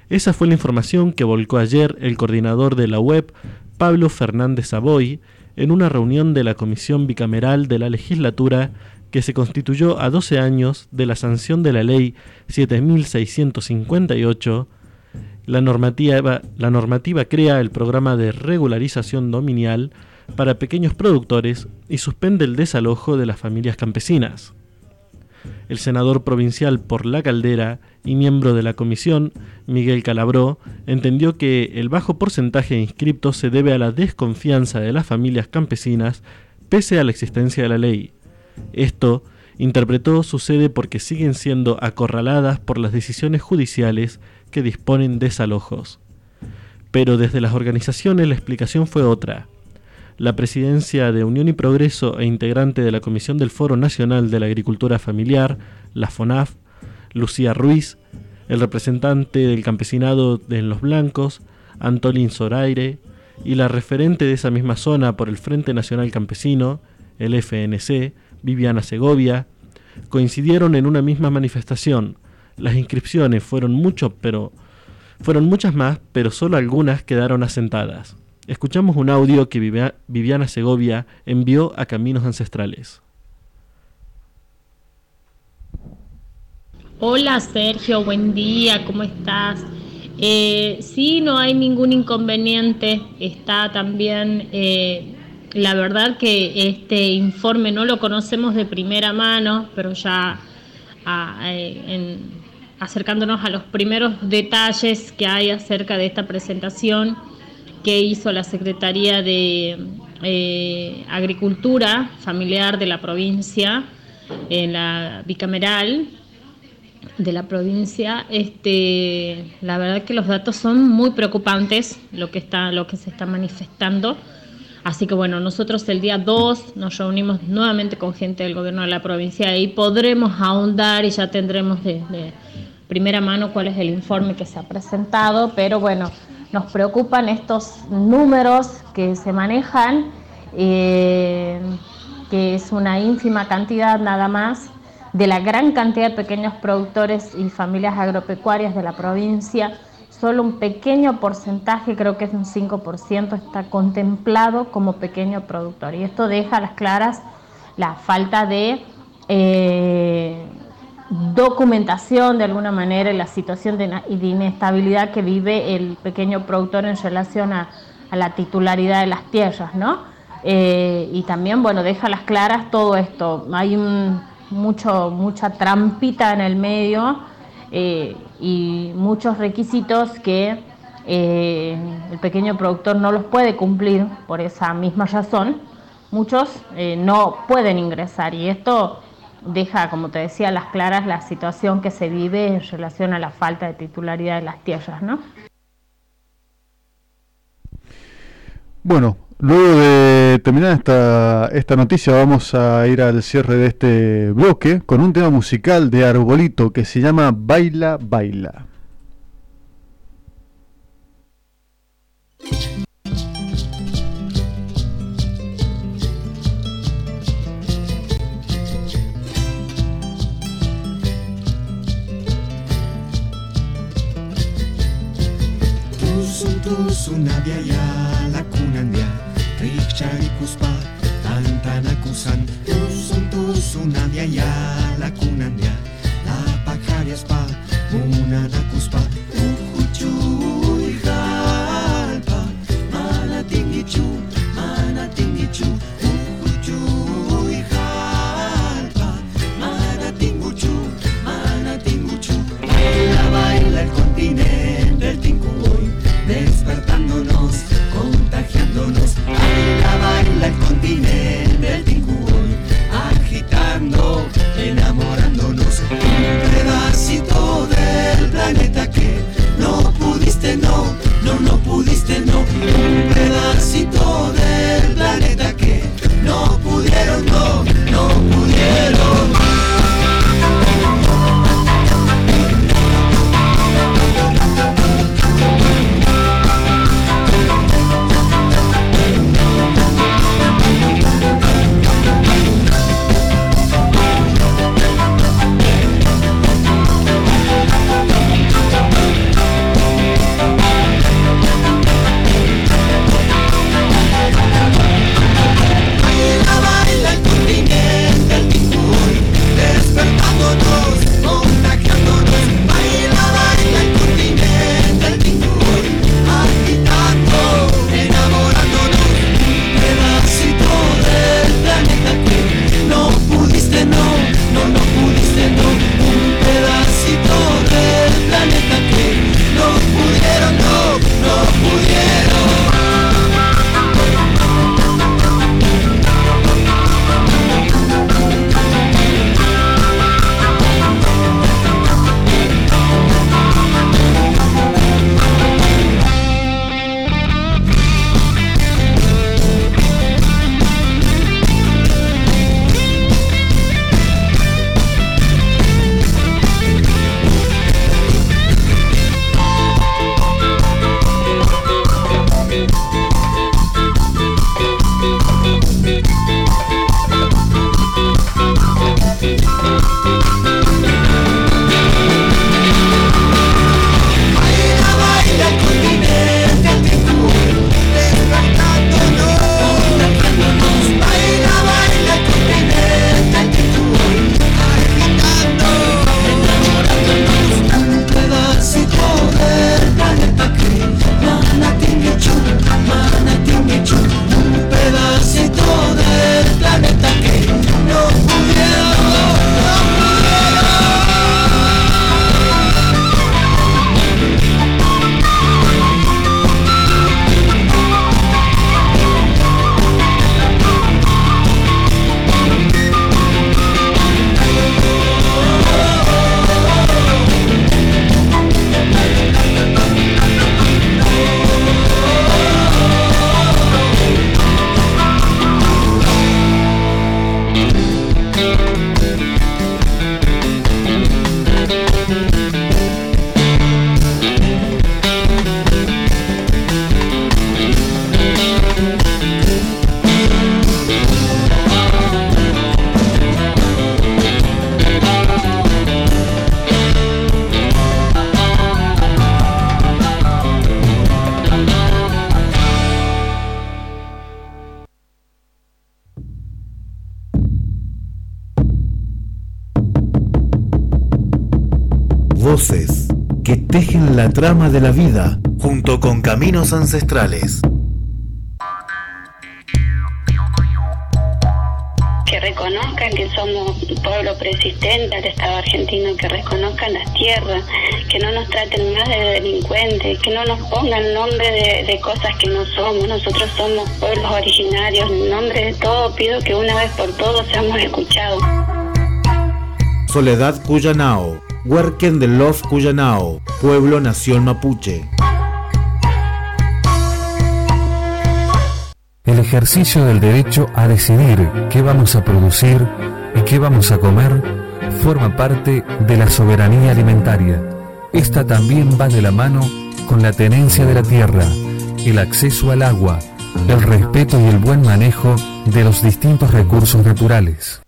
Esa fue la información que volcó ayer el coordinador de la web, Pablo Fernández Savoy, en una reunión de la Comisión Bicameral de la Legislatura que se constituyó a 12 años de la sanción de la Ley 7658. La normativa, crea el programa de regularización dominial para pequeños productores y suspende el desalojo de las familias campesinas. El senador provincial por La Caldera y miembro de la comisión, Miguel Calabró, entendió que el bajo porcentaje de inscriptos se debe a la desconfianza de las familias campesinas pese a la existencia de la ley. Esto, interpretó, sucede porque siguen siendo acorraladas por las decisiones judiciales que disponen desalojos. Pero desde las organizaciones la explicación fue otra la presidencia de Unión y Progreso e integrante de la Comisión del Foro Nacional de la Agricultura Familiar, la FONAF, Lucía Ruiz, el representante del campesinado de Los Blancos, Antolín Zoraire, y la referente de esa misma zona por el Frente Nacional Campesino, el FNC, Viviana Segovia, coincidieron en una misma manifestación. Las inscripciones fueron mucho, pero fueron muchas más, pero solo algunas quedaron asentadas. Escuchamos un audio que Viviana Segovia envió a Caminos Ancestrales. Hola Sergio, buen día, ¿cómo estás? Eh, sí, no hay ningún inconveniente. Está también, eh, la verdad que este informe no lo conocemos de primera mano, pero ya ah, eh, acercándonos a los primeros detalles que hay acerca de esta presentación, que hizo la Secretaría de eh, Agricultura Familiar de la provincia, en la bicameral de la provincia, este, la verdad que los datos son muy preocupantes, lo que, está, lo que se está manifestando. Así que bueno, nosotros el día 2 nos reunimos nuevamente con gente del gobierno de la provincia y podremos ahondar y ya tendremos de, de primera mano cuál es el informe que se ha presentado, pero bueno, nos preocupan estos números que se manejan, eh, que es una ínfima cantidad nada más de la gran cantidad de pequeños productores y familias agropecuarias de la provincia. Solo un pequeño porcentaje, creo que es un 5%, está contemplado como pequeño productor. Y esto deja a las claras la falta de eh, documentación de alguna manera la situación de, inestabilidad que vive el pequeño productor en relación a, la titularidad de las tierras, ¿no? Eh, y también, bueno, deja las claras todo esto. Hay mucho, mucha trampita en el medio eh, y muchos requisitos que eh, el pequeño productor no los puede cumplir por esa misma razón. Muchos no pueden ingresar y esto deja, como te decía, las claras la situación que se vive en relación a la falta de titularidad de las tierras, ¿no? Bueno, luego de terminar esta, esta noticia vamos a ir al cierre de este bloque con un tema musical de Arbolito que se llama Baila, Baila. suntusunak jaialakunandia Riktsarikuspa tantanakusan Tusuntusunak jaialakunandia Voces que tejen la trama de la vida junto con caminos ancestrales. que reconozcan que somos un pueblo persistente al Estado argentino, que reconozcan las tierras, que no nos traten más de delincuentes, que no nos pongan nombre de, de cosas que no somos. Nosotros somos pueblos originarios. En nombre de todo pido que una vez por todos seamos escuchados. Soledad Cuyanao, Huerquen de Love Cuyanao, Pueblo Nación Mapuche. El ejercicio del derecho a decidir qué vamos a producir y qué vamos a comer forma parte de la soberanía alimentaria. Esta también va de la mano con la tenencia de la tierra, el acceso al agua, el respeto y el buen manejo de los distintos recursos naturales.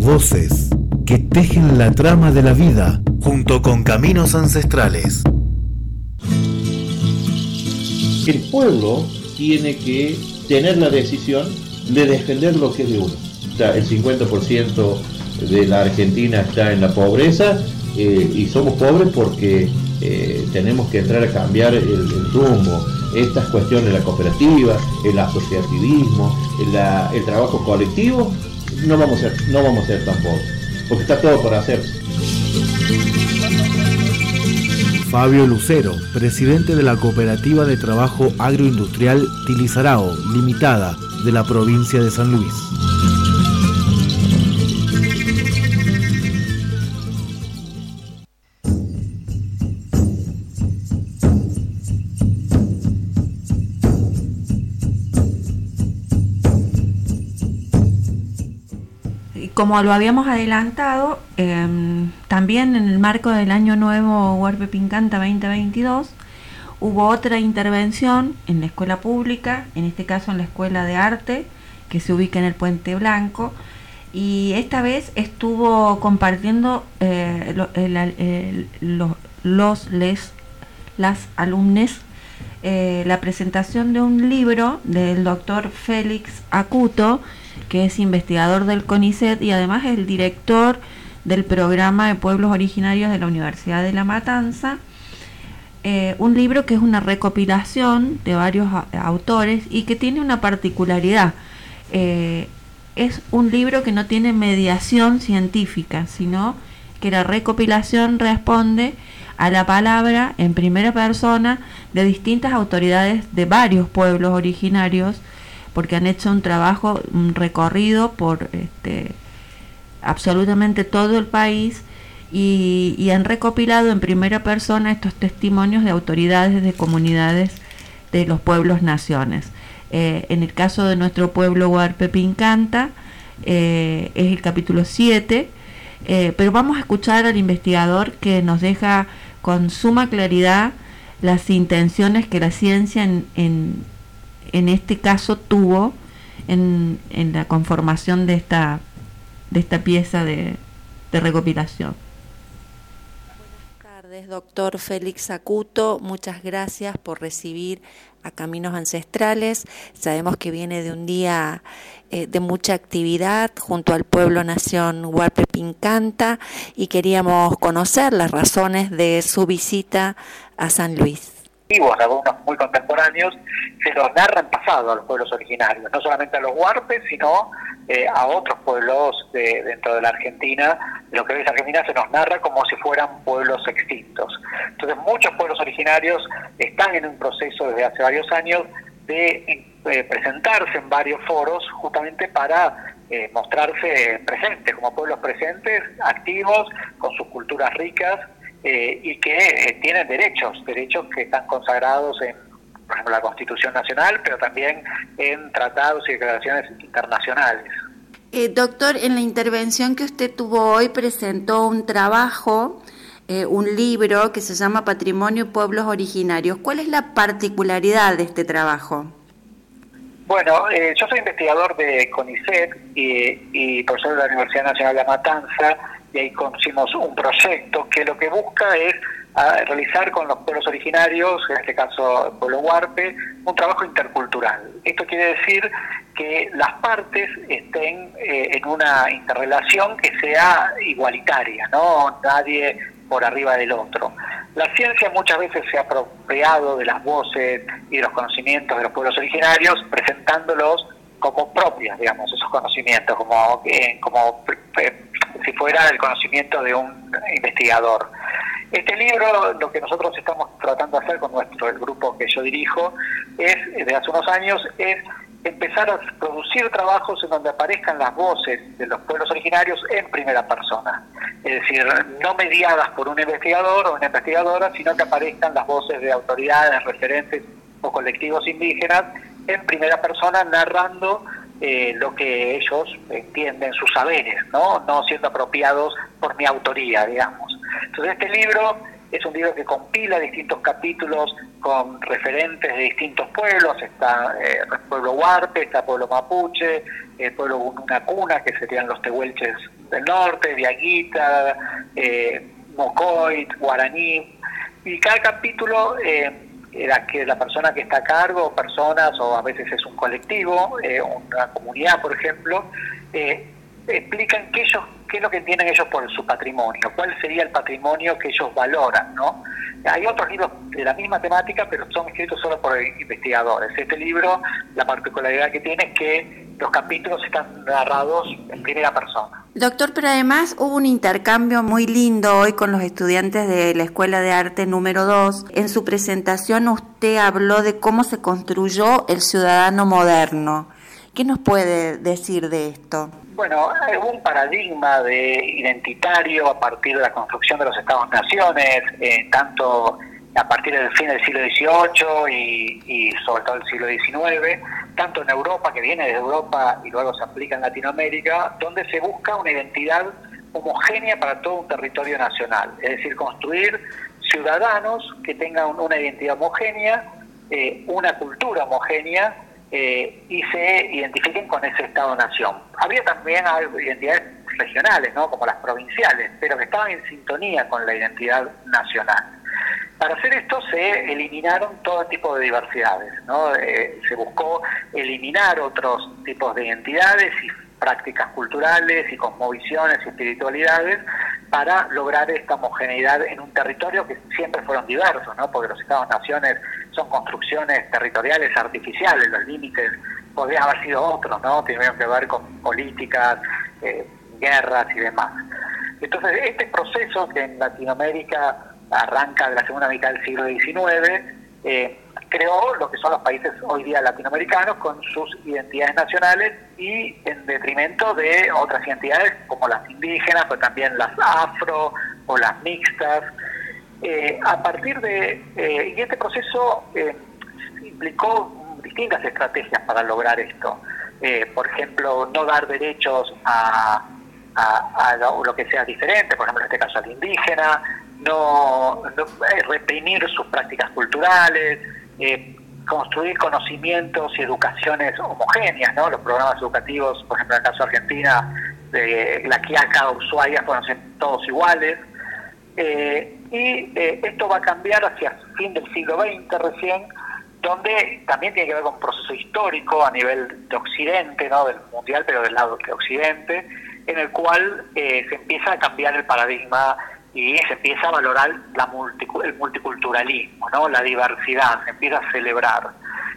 Voces que tejen la trama de la vida junto con caminos ancestrales. El pueblo tiene que tener la decisión de defender lo que es de uno. El 50% de la Argentina está en la pobreza eh, y somos pobres porque eh, tenemos que entrar a cambiar el, rumbo. Estas cuestiones la cooperativa, el asociativismo, el trabajo colectivo, no vamos a ser, no vamos a ser tan pobres, porque está todo por hacer. Fabio Lucero, presidente de la Cooperativa de Trabajo Agroindustrial Tilizarao, limitada, de la provincia de San Luis. Como lo habíamos adelantado, em, también en el marco del Año Nuevo Huarpe Pincanta 2022, hubo otra intervención en la escuela pública, en este caso en la Escuela de Arte, que se ubica en el Puente Blanco, y esta vez estuvo compartiendo eh, lo- el- el- lo- los, les, las alumnes eh, la presentación de un libro del doctor Félix Acuto, que es investigador del CONICET y además es el director del programa de pueblos originarios de la Universidad de La Matanza. Eh, un libro que es una recopilación de varios autores y que tiene una particularidad. Eh, es un libro que no tiene mediación científica, sino que la recopilación responde a la palabra en primera persona de distintas autoridades de varios pueblos originarios, porque han hecho un trabajo, un recorrido por este, absolutamente todo el país y, han recopilado en primera persona estos testimonios de autoridades de comunidades de los pueblos naciones. Eh, en el caso de nuestro pueblo Huarpe Pincanta, eh, es el capítulo 7, eh, pero vamos a escuchar al investigador que nos deja con suma claridad las intenciones que la ciencia en, en, en este caso tuvo en, en la conformación de esta, de esta pieza de, de recopilación. Buenas tardes, doctor Félix Acuto. Muchas gracias por recibir a Caminos Ancestrales. Sabemos que viene de un día eh, de mucha actividad junto al pueblo nación Huarpe Pincanta y queríamos conocer las razones de su visita a San Luis. Antiguos, algunos muy contemporáneos, se los narra en pasado a los pueblos originarios, no solamente a los huarpes, sino eh, a otros pueblos de, dentro de la Argentina. Lo que es Argentina se nos narra como si fueran pueblos extintos. Entonces muchos pueblos originarios están en un proceso desde hace varios años de eh, presentarse en varios foros justamente para eh, mostrarse presentes, como pueblos presentes, activos, con sus culturas ricas eh, y que eh, tienen derechos, derechos que están consagrados en, por ejemplo, la Constitución Nacional, pero también en tratados y declaraciones internacionales. Eh, doctor, en la intervención que usted tuvo hoy presentó un trabajo, eh, un libro que se llama Patrimonio y Pueblos Originarios. ¿Cuál es la particularidad de este trabajo? Bueno, eh, yo soy investigador de CONICET y, y profesor de la Universidad Nacional de La Matanza y ahí conocimos un proyecto que lo que busca es realizar con los pueblos originarios, en este caso el pueblo huarpe, un trabajo intercultural. Esto quiere decir que las partes estén eh, en una interrelación que sea igualitaria, ¿no? Nadie por arriba del otro. La ciencia muchas veces se ha apropiado de las voces y de los conocimientos de los pueblos originarios, presentándolos como propias, digamos, esos conocimientos, como, eh, como eh, si fuera el conocimiento de un investigador. Este libro, lo que nosotros estamos tratando de hacer con nuestro el grupo que yo dirijo, es de hace unos años, es empezar a producir trabajos en donde aparezcan las voces de los pueblos originarios en primera persona. Es decir, no mediadas por un investigador o una investigadora, sino que aparezcan las voces de autoridades, referentes o colectivos indígenas en primera persona narrando eh, lo que ellos entienden, sus saberes, ¿no? no siendo apropiados por mi autoría, digamos. Entonces este libro es un libro que compila distintos capítulos con referentes de distintos pueblos, está eh, el pueblo Huarpe, está el pueblo Mapuche, el pueblo Cuna, que serían los tehuelches del norte, Viaguita, eh, Mocoit, Guaraní, y cada capítulo eh, era que la persona que está a cargo, personas o a veces es un colectivo, eh, una comunidad por ejemplo, explican qué ellos qué es lo que entienden ellos por su patrimonio, cuál sería el patrimonio que ellos valoran, ¿no? Hay otros libros de la misma temática, pero son escritos solo por investigadores. Este libro, la particularidad que tiene es que los capítulos están narrados en primera persona. Doctor, pero además hubo un intercambio muy lindo hoy con los estudiantes de la Escuela de Arte número 2. En su presentación usted habló de cómo se construyó el ciudadano moderno. ¿Qué nos puede decir de esto? Bueno, hay un paradigma de identitario a partir de la construcción de los Estados-naciones, eh, tanto a partir del fin del siglo XVIII y, sobre todo el siglo XIX, tanto en Europa, que viene de Europa y luego se aplica en Latinoamérica, donde se busca una identidad homogénea para todo un territorio nacional, es decir, construir ciudadanos que tengan una identidad homogénea, eh, una cultura homogénea eh, y se identifiquen con ese Estado-nación. Había también identidades regionales, ¿no? como las provinciales, pero que estaban en sintonía con la identidad nacional. Para hacer esto se eliminaron todo tipo de diversidades, ¿no? Eh, se buscó eliminar otros tipos de identidades y prácticas culturales y cosmovisiones y espiritualidades para lograr esta homogeneidad en un territorio que siempre fueron diversos, ¿no? porque los Estados-naciones son construcciones territoriales artificiales, los límites podrían haber sido otros, ¿no? tienen que ver con políticas, eh, guerras y demás. Entonces, este proceso que en Latinoamérica arranca de la segunda mitad del siglo XIX, eh, creó lo que son los países hoy día latinoamericanos con sus identidades nacionales y en detrimento de otras identidades como las indígenas, pero también las afro o las mixtas. Eh, a partir de, eh, y este proceso eh, implicó distintas estrategias para lograr esto. por ejemplo, no dar derechos a, a, lo, que sea diferente, por ejemplo, en este caso al indígena, no, no reprimir sus prácticas culturales, eh, construir conocimientos y educaciones homogéneas, ¿no? Los programas educativos, por ejemplo, en el caso de Argentina, de la Quiaca, Ushuaia, fueron todos iguales. Eh, y eh, esto va a cambiar hacia fin del siglo XX recién, donde también tiene que ver con un proceso histórico a nivel de Occidente, ¿no? del mundial, pero del lado de Occidente, en el cual se empieza a cambiar el paradigma y se empieza a valorar la el multiculturalismo, ¿no? la diversidad, se empieza a celebrar.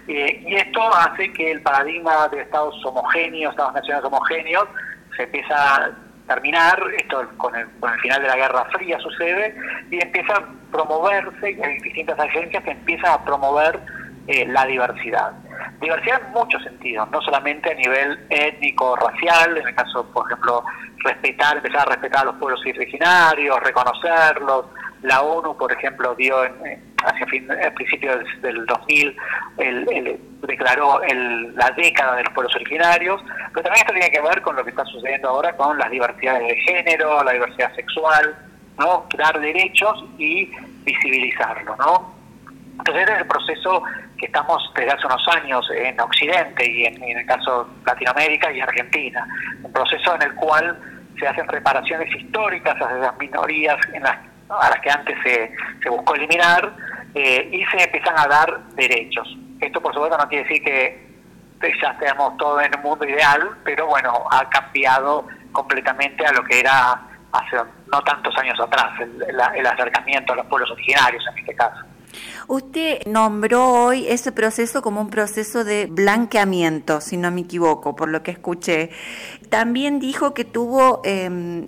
Eh, y esto hace que el paradigma de estados homogéneos, estados nacionales homogéneos, se empieza terminar, esto con el, con el final de la Guerra Fría sucede, y empieza a promoverse, hay distintas agencias que empiezan a promover eh, la diversidad. Diversidad en muchos sentidos, no solamente a nivel étnico, racial, en el caso, por ejemplo, respetar, empezar a respetar a los pueblos originarios, reconocerlos. La ONU, por ejemplo, dio en, hacia fin, principios del, 2000, el, declaró la década de los pueblos originarios, pero también esto tiene que ver con lo que está sucediendo ahora con las diversidades de género, la diversidad sexual, ¿no? dar derechos y visibilizarlo, ¿no? Entonces ese es el proceso que estamos desde hace unos años en Occidente y en, el caso Latinoamérica y Argentina, un proceso en el cual se hacen reparaciones históricas a las minorías en las, a las que antes se, se buscó eliminar eh, y se empiezan a dar derechos. Esto por supuesto no quiere decir que ya estemos todos en un mundo ideal, pero bueno, ha cambiado completamente a lo que era hace no tantos años atrás, el, el acercamiento a los pueblos originarios en este caso. Usted nombró hoy ese proceso como un proceso de blanqueamiento, si no me equivoco, por lo que escuché. También dijo que tuvo em,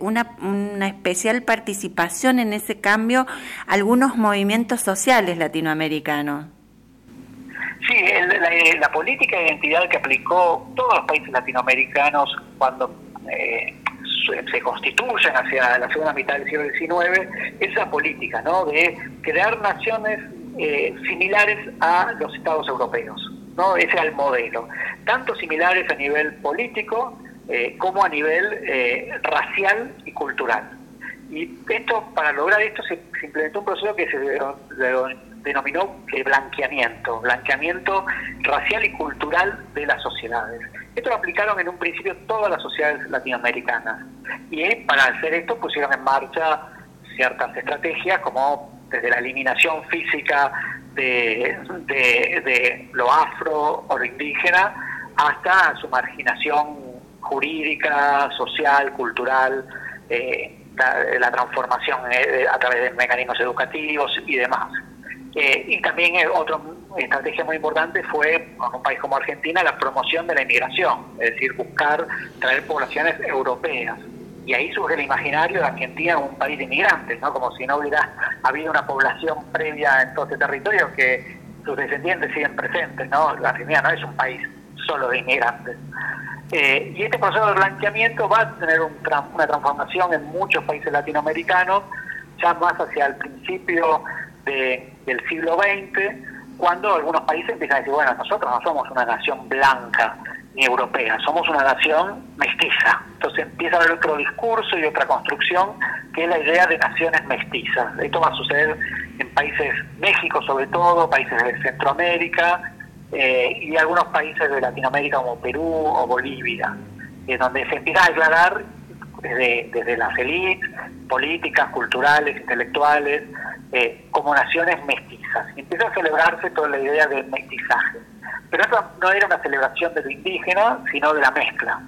una, una especial participación en ese cambio algunos movimientos sociales latinoamericanos. Sí, la, política de identidad que aplicó todos los países latinoamericanos cuando eh, se constituyen hacia la segunda mitad del siglo XIX, esa política ¿no? de crear naciones eh, similares a los estados europeos. ¿no? Ese era el modelo. Tanto similares a nivel político eh, como a nivel racial y cultural. Y esto, para lograr esto, se, implementó un proceso que se denominó blanqueamiento, blanqueamiento racial y cultural de las sociedades. Esto lo aplicaron en un principio todas las sociedades latinoamericanas y para hacer esto pusieron en marcha ciertas estrategias como desde la eliminación física de, lo afro o lo indígena hasta su marginación jurídica, social, cultural, eh, la, transformación eh, a través de mecanismos educativos y demás. Eh, y también eh, otra estrategia muy importante fue, en un país como Argentina, la promoción de la inmigración, es decir, buscar traer poblaciones europeas. Y ahí surge el imaginario de Argentina un país de inmigrantes, ¿no? como si no hubiera habido una población previa en todo este territorio que sus descendientes siguen presentes. ¿no? La Argentina no es un país solo de inmigrantes. Eh, y este proceso de blanqueamiento va a tener una transformación en muchos países latinoamericanos, ya más hacia el principio del siglo XX, cuando algunos países empiezan a decir, bueno, nosotros no somos una nación blanca ni europea, somos una nación mestiza. Entonces empieza a haber otro discurso y otra construcción que es la idea de naciones mestizas. Esto va a suceder en países, México sobre todo, países de Centroamérica eh, y algunos países de Latinoamérica como Perú o Bolivia, en donde se empieza a declarar desde, desde las élites políticas, culturales, intelectuales, eh, como naciones mestizas. Y empieza a celebrarse toda la idea del mestizaje. Pero esto no era una celebración de lo indígena, sino de la mezcla.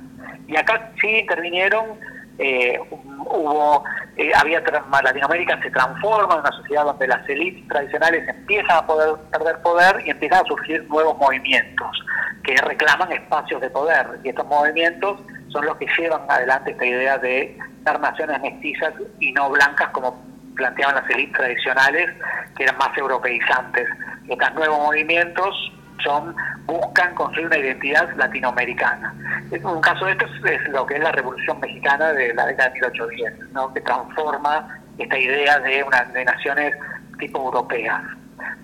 Y acá sí intervinieron, eh, hubo, eh, había Latinoamérica se transforma en una sociedad donde las élites tradicionales empiezan a poder perder poder y empiezan a surgir nuevos movimientos que reclaman espacios de poder. Y estos movimientos son los que llevan adelante esta idea de dar naciones mestizas y no blancas como planteaban las élites tradicionales, que eran más europeizantes. Estos nuevos movimientos son buscan construir una identidad latinoamericana. Un caso de esto es, lo que es la Revolución Mexicana de la década de 1810, ¿no? que transforma esta idea de, una, de naciones tipo europeas.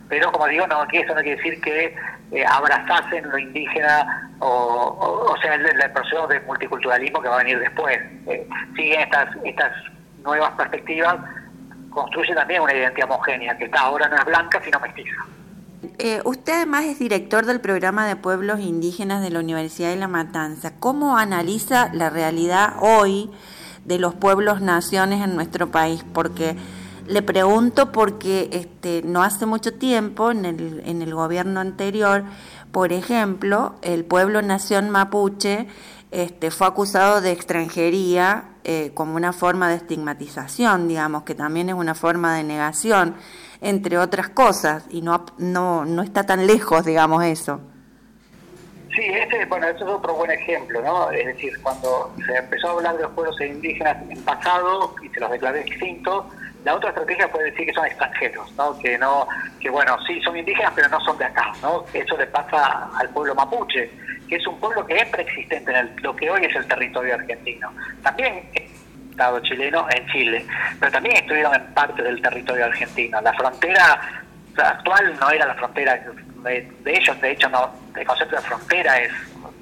Pero como digo, no, eso no quiere decir que eh, abrazasen lo indígena o, sea el, proceso de multiculturalismo que va a venir después. Eh, siguen estas, estas nuevas perspectivas construye también una identidad homogénea, que está ahora no es blanca, sino mestiza. Eh, usted además es director del programa de pueblos indígenas de la Universidad de La Matanza. ¿Cómo analiza la realidad hoy de los pueblos naciones en nuestro país? Porque le pregunto porque este, no hace mucho tiempo, en el, en el gobierno anterior, por ejemplo, el pueblo nación mapuche este, fue acusado de extranjería eh, como una forma de estigmatización, digamos, que también es una forma de negación, entre otras cosas, y no, no, no está tan lejos, digamos, eso. Sí, ese, bueno, eso es otro buen ejemplo, ¿no? Es decir, cuando se empezó a hablar de los pueblos indígenas en pasado y se los declaré extintos, la otra estrategia fue decir que son extranjeros, ¿no? Que no, que bueno, sí son indígenas, pero no son de acá, ¿no? Eso le pasa al pueblo mapuche, que es un pueblo que es preexistente en lo que hoy es el territorio argentino. También Estado chileno en Chile, pero también estuvieron en parte del territorio argentino. La frontera actual no era la frontera de, ellos, de hecho no, el concepto de frontera es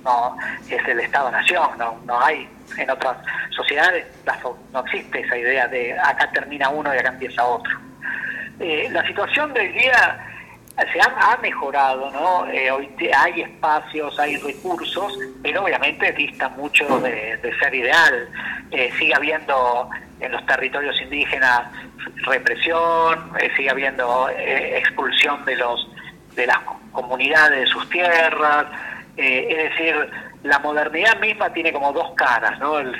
no es el Estado-Nación, no, no hay en otras sociedades no existe esa idea de acá termina uno y acá empieza otro. Eh, la situación del día se ha, mejorado, ¿no? Eh, hoy hay espacios, hay recursos, pero obviamente dista mucho de, ser ideal. Eh, sigue habiendo en los territorios indígenas represión, sigue habiendo expulsión de los de las comunidades de sus tierras, Eh, es decir, la modernidad misma tiene como dos caras, ¿no? El,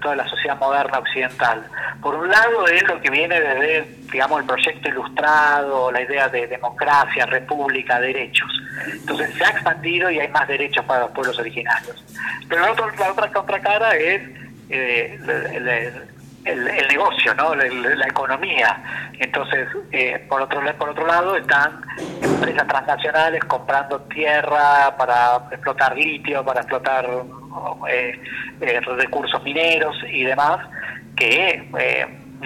toda la sociedad moderna occidental. Por un lado es lo que viene desde, digamos, el proyecto ilustrado, la idea de democracia, república, derechos. Entonces se ha expandido y hay más derechos para los pueblos originarios. Pero la otra, la otra contracara es eh, el, negocio, ¿no? la, economía. Entonces, eh, por, otro, por otro lado, están empresas transnacionales comprando tierra para explotar litio, para explotar eh, eh, recursos mineros y demás, que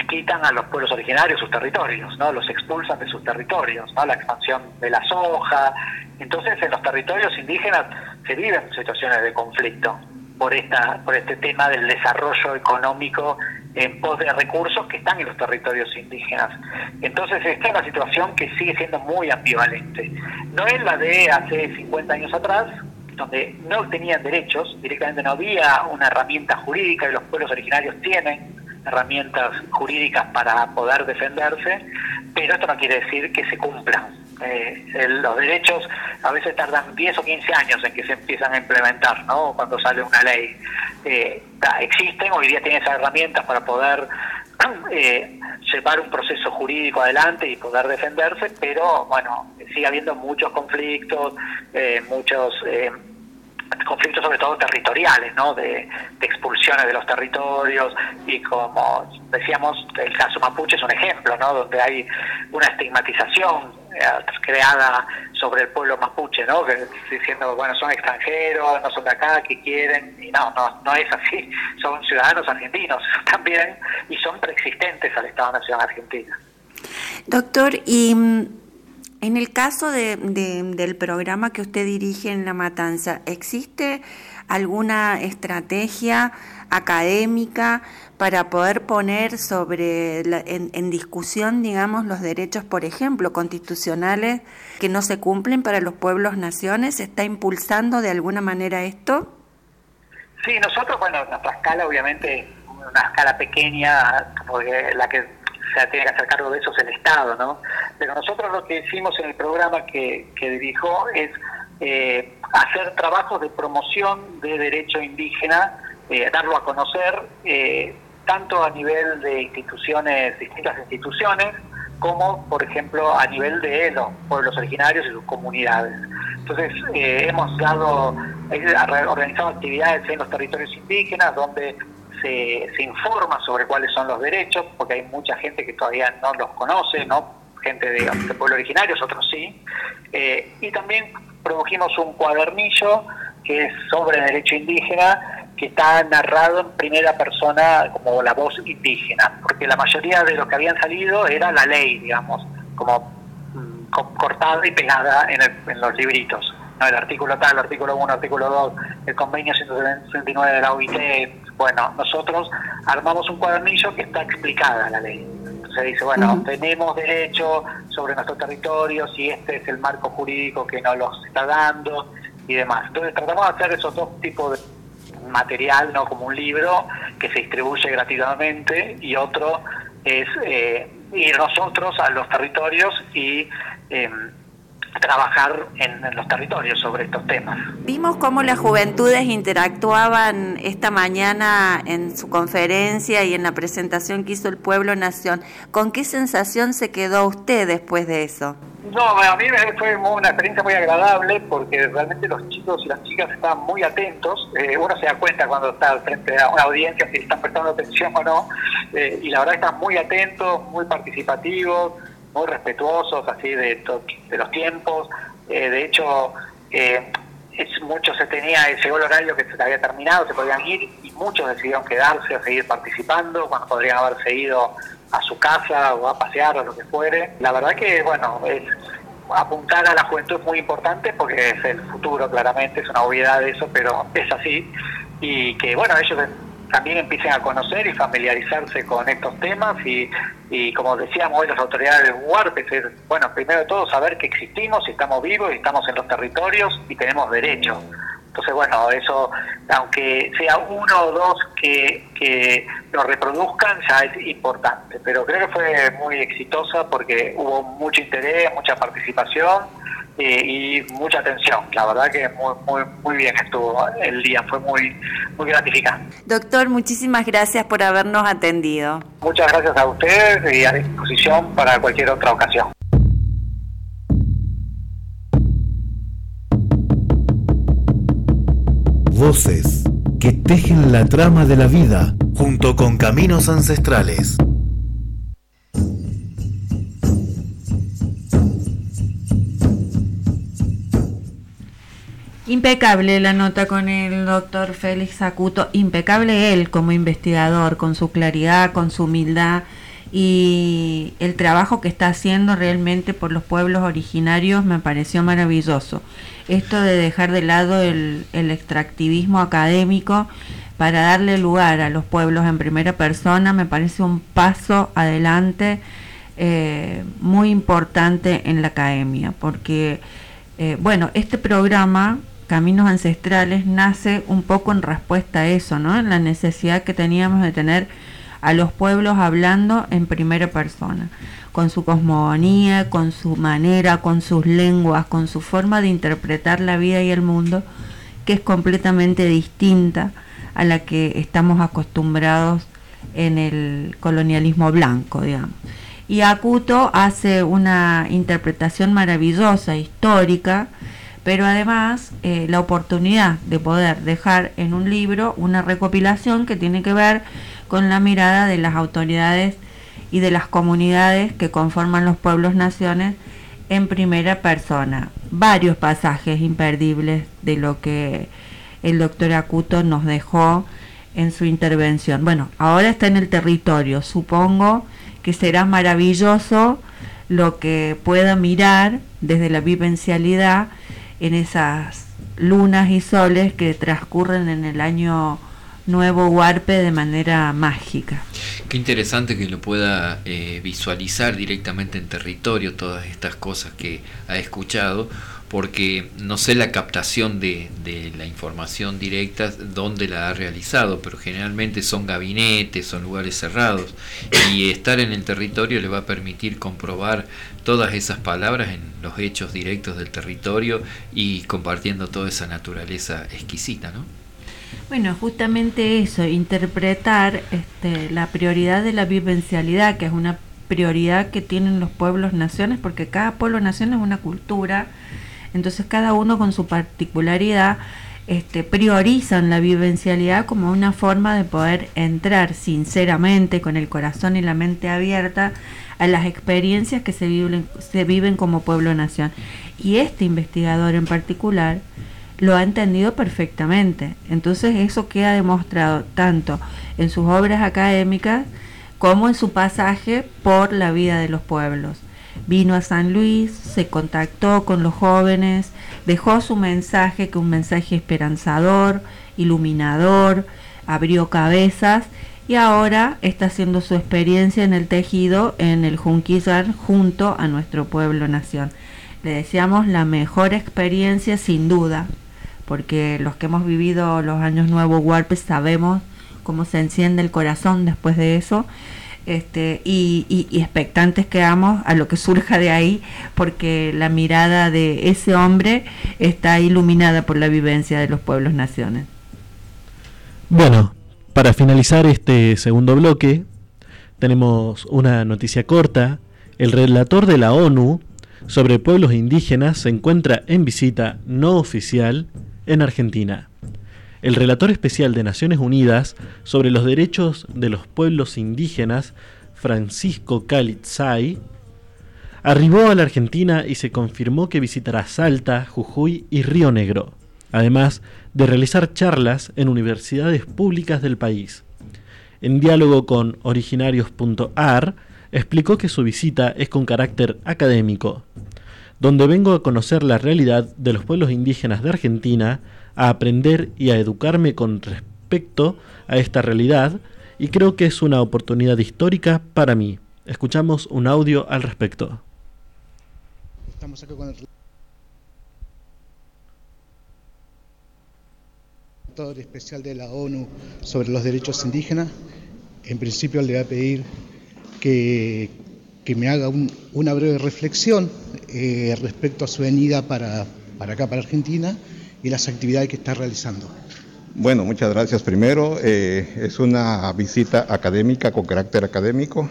quitan a los pueblos originarios sus territorios, ¿no? los expulsan de sus territorios, la expansión de la soja. Entonces, en los territorios indígenas se viven situaciones de conflicto por esta por este tema del desarrollo económico en pos de recursos que están en los territorios indígenas. Entonces esta es una situación que sigue siendo muy ambivalente. No es la de hace 50 años atrás, donde no tenían derechos, directamente no había una herramienta jurídica y los pueblos originarios tienen herramientas jurídicas para poder defenderse, pero esto no quiere decir que se cumplan. Eh, los derechos a veces tardan 10 o 15 años en que se empiezan a implementar, ¿no? Cuando sale una ley. Eh, existen, hoy día tienen esas herramientas para poder eh, llevar un proceso jurídico adelante y poder defenderse, pero bueno, sigue habiendo muchos conflictos, eh, muchos conflictos sobre todo territoriales, ¿no? De, expulsiones de los territorios y como decíamos, el caso mapuche es un ejemplo, ¿no? Donde hay una estigmatización eh, creada sobre el pueblo mapuche, ¿no? Que, diciendo, bueno, son extranjeros, no son de acá, que quieren, y no, no, no es así, son ciudadanos argentinos también y son preexistentes al Estado-Nación Argentina. Doctor, y mm, en el caso de, del programa que usted dirige en La Matanza, ¿existe alguna estrategia académica para poder poner sobre en, discusión, digamos, los derechos, por ejemplo, constitucionales que no se cumplen para los pueblos naciones? ¿Está impulsando de alguna manera esto? Sí, nosotros, bueno, nuestra escala, obviamente, una escala pequeña, porque la que se tiene que hacer cargo de eso es el Estado, ¿no? Pero nosotros lo que hicimos en el programa que, que dirijo es eh, hacer trabajos de promoción de derecho indígena, eh, darlo a conocer, eh, tanto a nivel de instituciones, distintas instituciones, como por ejemplo a nivel de los pueblos originarios y sus comunidades. Entonces hemos dado, organizado actividades en los territorios indígenas donde se, se, informa sobre cuáles son los derechos, porque hay mucha gente que todavía no los conoce, ¿no? gente de, de pueblo originario, otros sí. Eh, y también produjimos un cuadernillo que es sobre derecho indígena, que está narrado en primera persona como la voz indígena, porque la mayoría de los que habían salido era la ley, digamos, como mm, cortada y pegada en, en los libritos. ¿no? El artículo tal, el artículo 1, el artículo 2, el convenio 169 de la OIT, bueno, nosotros armamos un cuadernillo que está explicada la ley. Se dice, bueno, tenemos derecho sobre nuestro territorio, si este es el marco jurídico que nos los está dando y demás. Entonces tratamos de hacer esos dos tipos de material, no como un libro que se distribuye gratuitamente y otro es eh, ir nosotros a los territorios y eh, trabajar en, los territorios sobre estos temas. Vimos cómo las juventudes interactuaban esta mañana en su conferencia y en la presentación que hizo el Pueblo Nación. ¿Con qué sensación se quedó usted después de eso? No, a mí fue una experiencia muy agradable porque realmente los chicos y las chicas estaban muy atentos. Eh, uno se da cuenta cuando está frente a una audiencia si están prestando atención o no. Eh, y la verdad están muy atentos, muy participativos muy respetuosos así de, de los tiempos. Eh, de hecho, eh, es, mucho se tenía, llegó el horario que se había terminado, se podían ir y muchos decidieron quedarse a seguir participando cuando podrían haberse ido a su casa o a pasear o lo que fuere. La verdad que, bueno, es apuntar a la juventud es muy importante porque es el futuro, claramente, es una obviedad de eso, pero es así. Y que, bueno, ellos también empiecen a conocer y familiarizarse con estos temas y, y como decíamos hoy las autoridades de UARP, es bueno, primero de todo saber que existimos y estamos vivos y estamos en los territorios y tenemos derechos. Entonces, bueno, eso, aunque sea uno o dos que, que lo reproduzcan, ya es importante. Pero creo que fue muy exitosa porque hubo mucho interés, mucha participación eh, y mucha atención. La verdad que muy, muy, muy bien estuvo el día, fue muy, muy gratificante. Doctor, muchísimas gracias por habernos atendido. Muchas gracias a ustedes y a disposición para cualquier otra ocasión. Voces que tejen la trama de la vida junto con caminos ancestrales. Impecable la nota con el doctor Félix Acuto, impecable él como investigador, con su claridad, con su humildad y el trabajo que está haciendo realmente por los pueblos originarios me pareció maravilloso. Esto de dejar de lado el, extractivismo académico para darle lugar a los pueblos en primera persona me parece un paso adelante eh, muy importante en la academia, porque, eh, bueno, este programa Caminos Ancestrales nace un poco en respuesta a eso, ¿no? En la necesidad que teníamos de tener a los pueblos hablando en primera persona, con su cosmogonía, con su manera, con sus lenguas, con su forma de interpretar la vida y el mundo, que es completamente distinta a la que estamos acostumbrados en el colonialismo blanco, digamos. Y Acuto hace una interpretación maravillosa, histórica, pero además eh, la oportunidad de poder dejar en un libro una recopilación que tiene que ver con la mirada de las autoridades y de las comunidades que conforman los pueblos naciones en primera persona. Varios pasajes imperdibles de lo que el doctor Acuto nos dejó en su intervención. Bueno, ahora está en el territorio, supongo que será maravilloso lo que pueda mirar desde la vivencialidad en esas lunas y soles que transcurren en el año nuevo Huarpe de manera mágica. Qué interesante que lo pueda eh, visualizar directamente en territorio todas estas cosas que ha escuchado, porque no sé la captación de, de, la información directa dónde la ha realizado, pero generalmente son gabinetes, son lugares cerrados, y estar en el territorio le va a permitir comprobar todas esas palabras en los hechos directos del territorio y compartiendo toda esa naturaleza exquisita, ¿no? Bueno, justamente eso, interpretar este, la prioridad de la vivencialidad, que es una prioridad que tienen los pueblos naciones, porque cada pueblo nación es una cultura, entonces cada uno con su particularidad este, priorizan la vivencialidad como una forma de poder entrar sinceramente, con el corazón y la mente abierta, a las experiencias que se viven, se viven como pueblo-nación. Y este investigador en particular lo ha entendido perfectamente. Entonces eso queda demostrado tanto en sus obras académicas como en su pasaje por la vida de los pueblos. Vino a San Luis, se contactó con los jóvenes, dejó su mensaje, que un mensaje esperanzador, iluminador, abrió cabezas y ahora está haciendo su experiencia en el tejido en el Junquillar junto a nuestro pueblo nación. Le deseamos la mejor experiencia sin duda, porque los que hemos vivido los años nuevos Huarpes sabemos cómo se enciende el corazón después de eso. Este, y, y, expectantes quedamos a lo que surja de ahí, porque la mirada de ese hombre está iluminada por la vivencia de los pueblos naciones. Bueno, para finalizar este segundo bloque, tenemos una noticia corta. El relator de la ONU sobre pueblos indígenas se encuentra en visita no oficial en Argentina. El relator especial de Naciones Unidas sobre los derechos de los pueblos indígenas, Francisco Calitzay, arribó a la Argentina y se confirmó que visitará Salta, Jujuy y Río Negro además de realizar charlas en universidades públicas del país. En diálogo con originarios.ar, explicó que su visita es con carácter académico, donde vengo a conocer la realidad de los pueblos indígenas de Argentina, a aprender y a educarme con respecto a esta realidad, y creo que es una oportunidad histórica para mí. Escuchamos un audio al respecto. Estamos acá con el especial de la ONU sobre los derechos indígenas. En principio le voy a pedir que, que me haga un- una breve reflexión eh, respecto a su venida para, para acá, para Argentina, y las actividades que está realizando. Bueno, muchas gracias. Primero, eh, es una visita académica con carácter académico,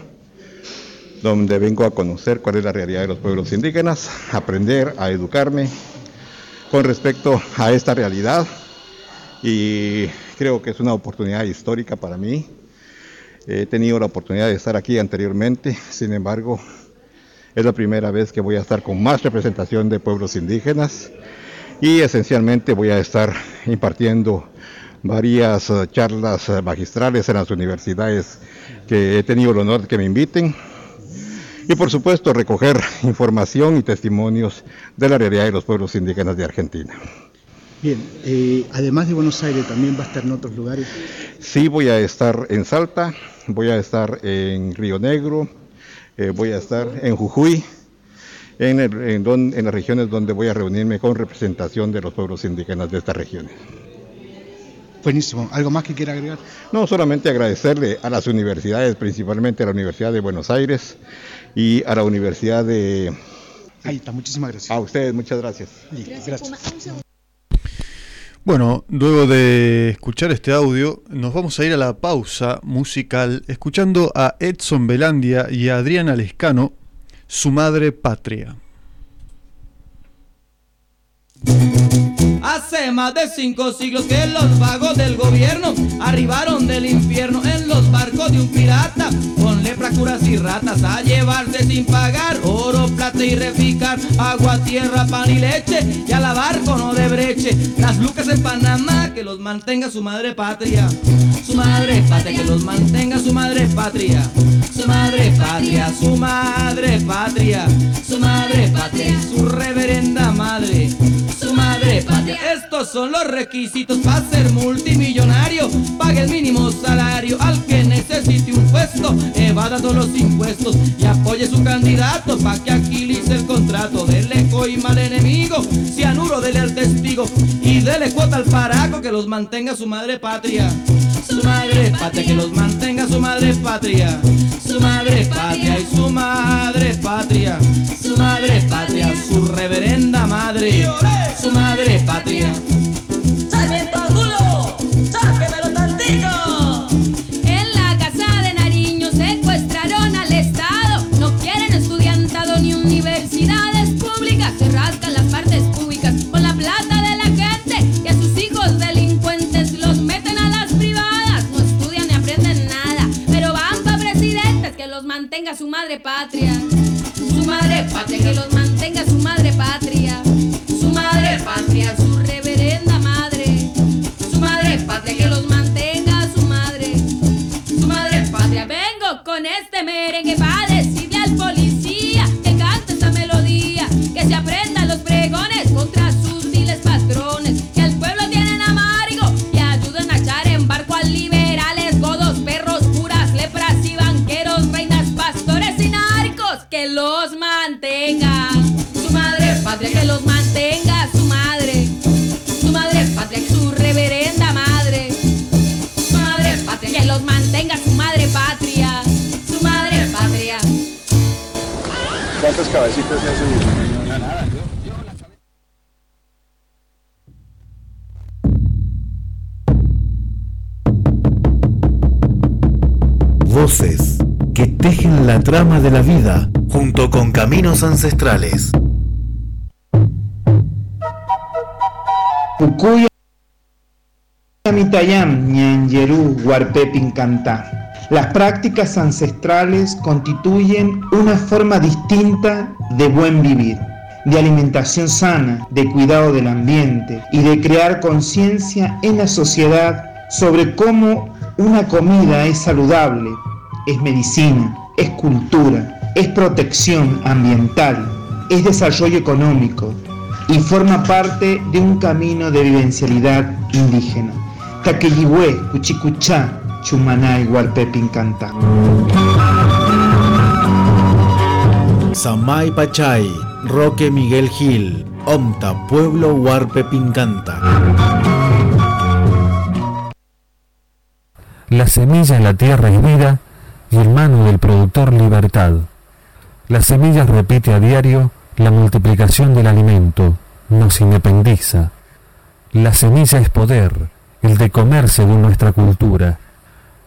donde vengo a conocer cuál es la realidad de los pueblos indígenas, aprender a educarme con respecto a esta realidad y creo que es una oportunidad histórica para mí. He tenido la oportunidad de estar aquí anteriormente, sin embargo, es la primera vez que voy a estar con más representación de pueblos indígenas y esencialmente voy a estar impartiendo varias eh, charlas eh, magistrales en las universidades que he tenido el honor de que me inviten y por supuesto recoger información y testimonios de la realidad de los pueblos indígenas de Argentina. Bien, eh, además de Buenos Aires, también va a estar en otros lugares. Sí voy a estar en Salta, voy a estar en Río Negro, eh, voy a estar en Jujuy, en, el- en don- en las regiones donde voy a reunirme con representación de los pueblos indígenas de estas regiones. Buenísimo. ¿Algo más que quiera agregar? No solamente agradecerle a las universidades, principalmente a la Universidad de Buenos Aires y a la Universidad de... Ahí está, muchísimas gracias. A ustedes, muchas gracias. Gracias. Bueno, luego de escuchar este audio, nos vamos a ir a la pausa musical escuchando a Edson Belandia y a Adriana Lescano, su madre patria. Hace más de cinco siglos que los vagos del gobierno arribaron del infierno en los barcos de un pirata con lepra, curas y ratas a llevarse sin pagar oro, plata y reficar, agua, tierra, pan y leche y a la barco no de breche. Las lucas en Panamá que los mantenga su madre patria, su madre patria que los mantenga su madre patria, su madre patria, su madre patria, su madre patria, su reverenda madre su madre patria. Estos son los requisitos para ser multimillonario. Pague el mínimo salario al que necesite un puesto. Evada todos los impuestos y apoye su candidato para que agilice el contrato. Dele coima al enemigo, cianuro dele al testigo y dele cuota al paraco que los mantenga su madre patria. Su madre patria, que los mantenga su madre patria. Su madre patria y su madre patria. Su madre patria, su reverenda madre. Su madre patria. Mantenga su madre patria. Su madre patria, que los mantenga su madre patria. Su madre patria, su reverenda madre. Su madre patria, que los mantenga su madre. Su madre patria. Vengo con este merengue para decirle al policía que cante esta melodía, que se aprendan los mantenga. Su madre patria, que los mantenga su madre. Su madre patria, su reverenda madre. Su madre patria, que los mantenga su madre patria. Su madre patria. ¿Cuántas cabecitas se hacen? Voces que tejen la trama de la vida junto con caminos ancestrales. Las prácticas ancestrales constituyen una forma distinta de buen vivir, de alimentación sana, de cuidado del ambiente y de crear conciencia en la sociedad sobre cómo una comida es saludable, es medicina, es cultura, es protección ambiental, es desarrollo económico y forma parte de un camino de vivencialidad indígena. Taqueyihué, Cuchicuchá, Chumaná y Huarpepincantá. Samay Pachay, Roque Miguel Gil, Omta Pueblo Huarpe Pincanta. La semilla en la tierra es vida y en mano del productor libertad. La semilla repite a diario la multiplicación del alimento, nos independiza. La semilla es poder, el de comer según nuestra cultura.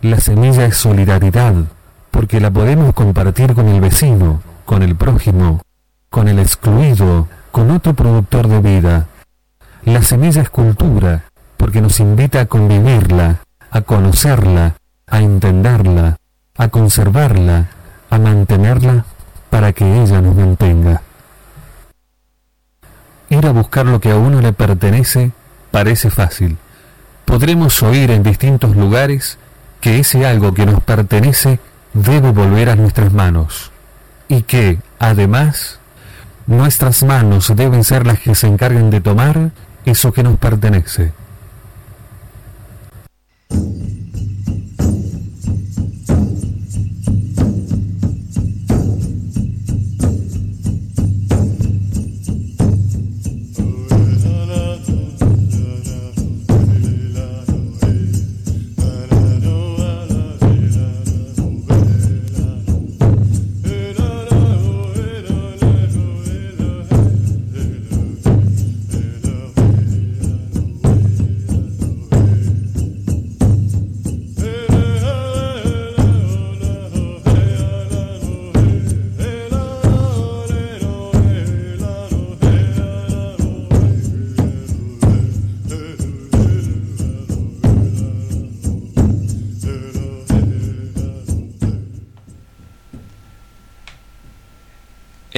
La semilla es solidaridad, porque la podemos compartir con el vecino, con el prójimo, con el excluido, con otro productor de vida. La semilla es cultura, porque nos invita a convivirla, a conocerla, a entenderla, a conservarla, a mantenerla para que ella nos mantenga. Ir a buscar lo que a uno le pertenece parece fácil. Podremos oír en distintos lugares que ese algo que nos pertenece debe volver a nuestras manos y que, además, nuestras manos deben ser las que se encarguen de tomar eso que nos pertenece.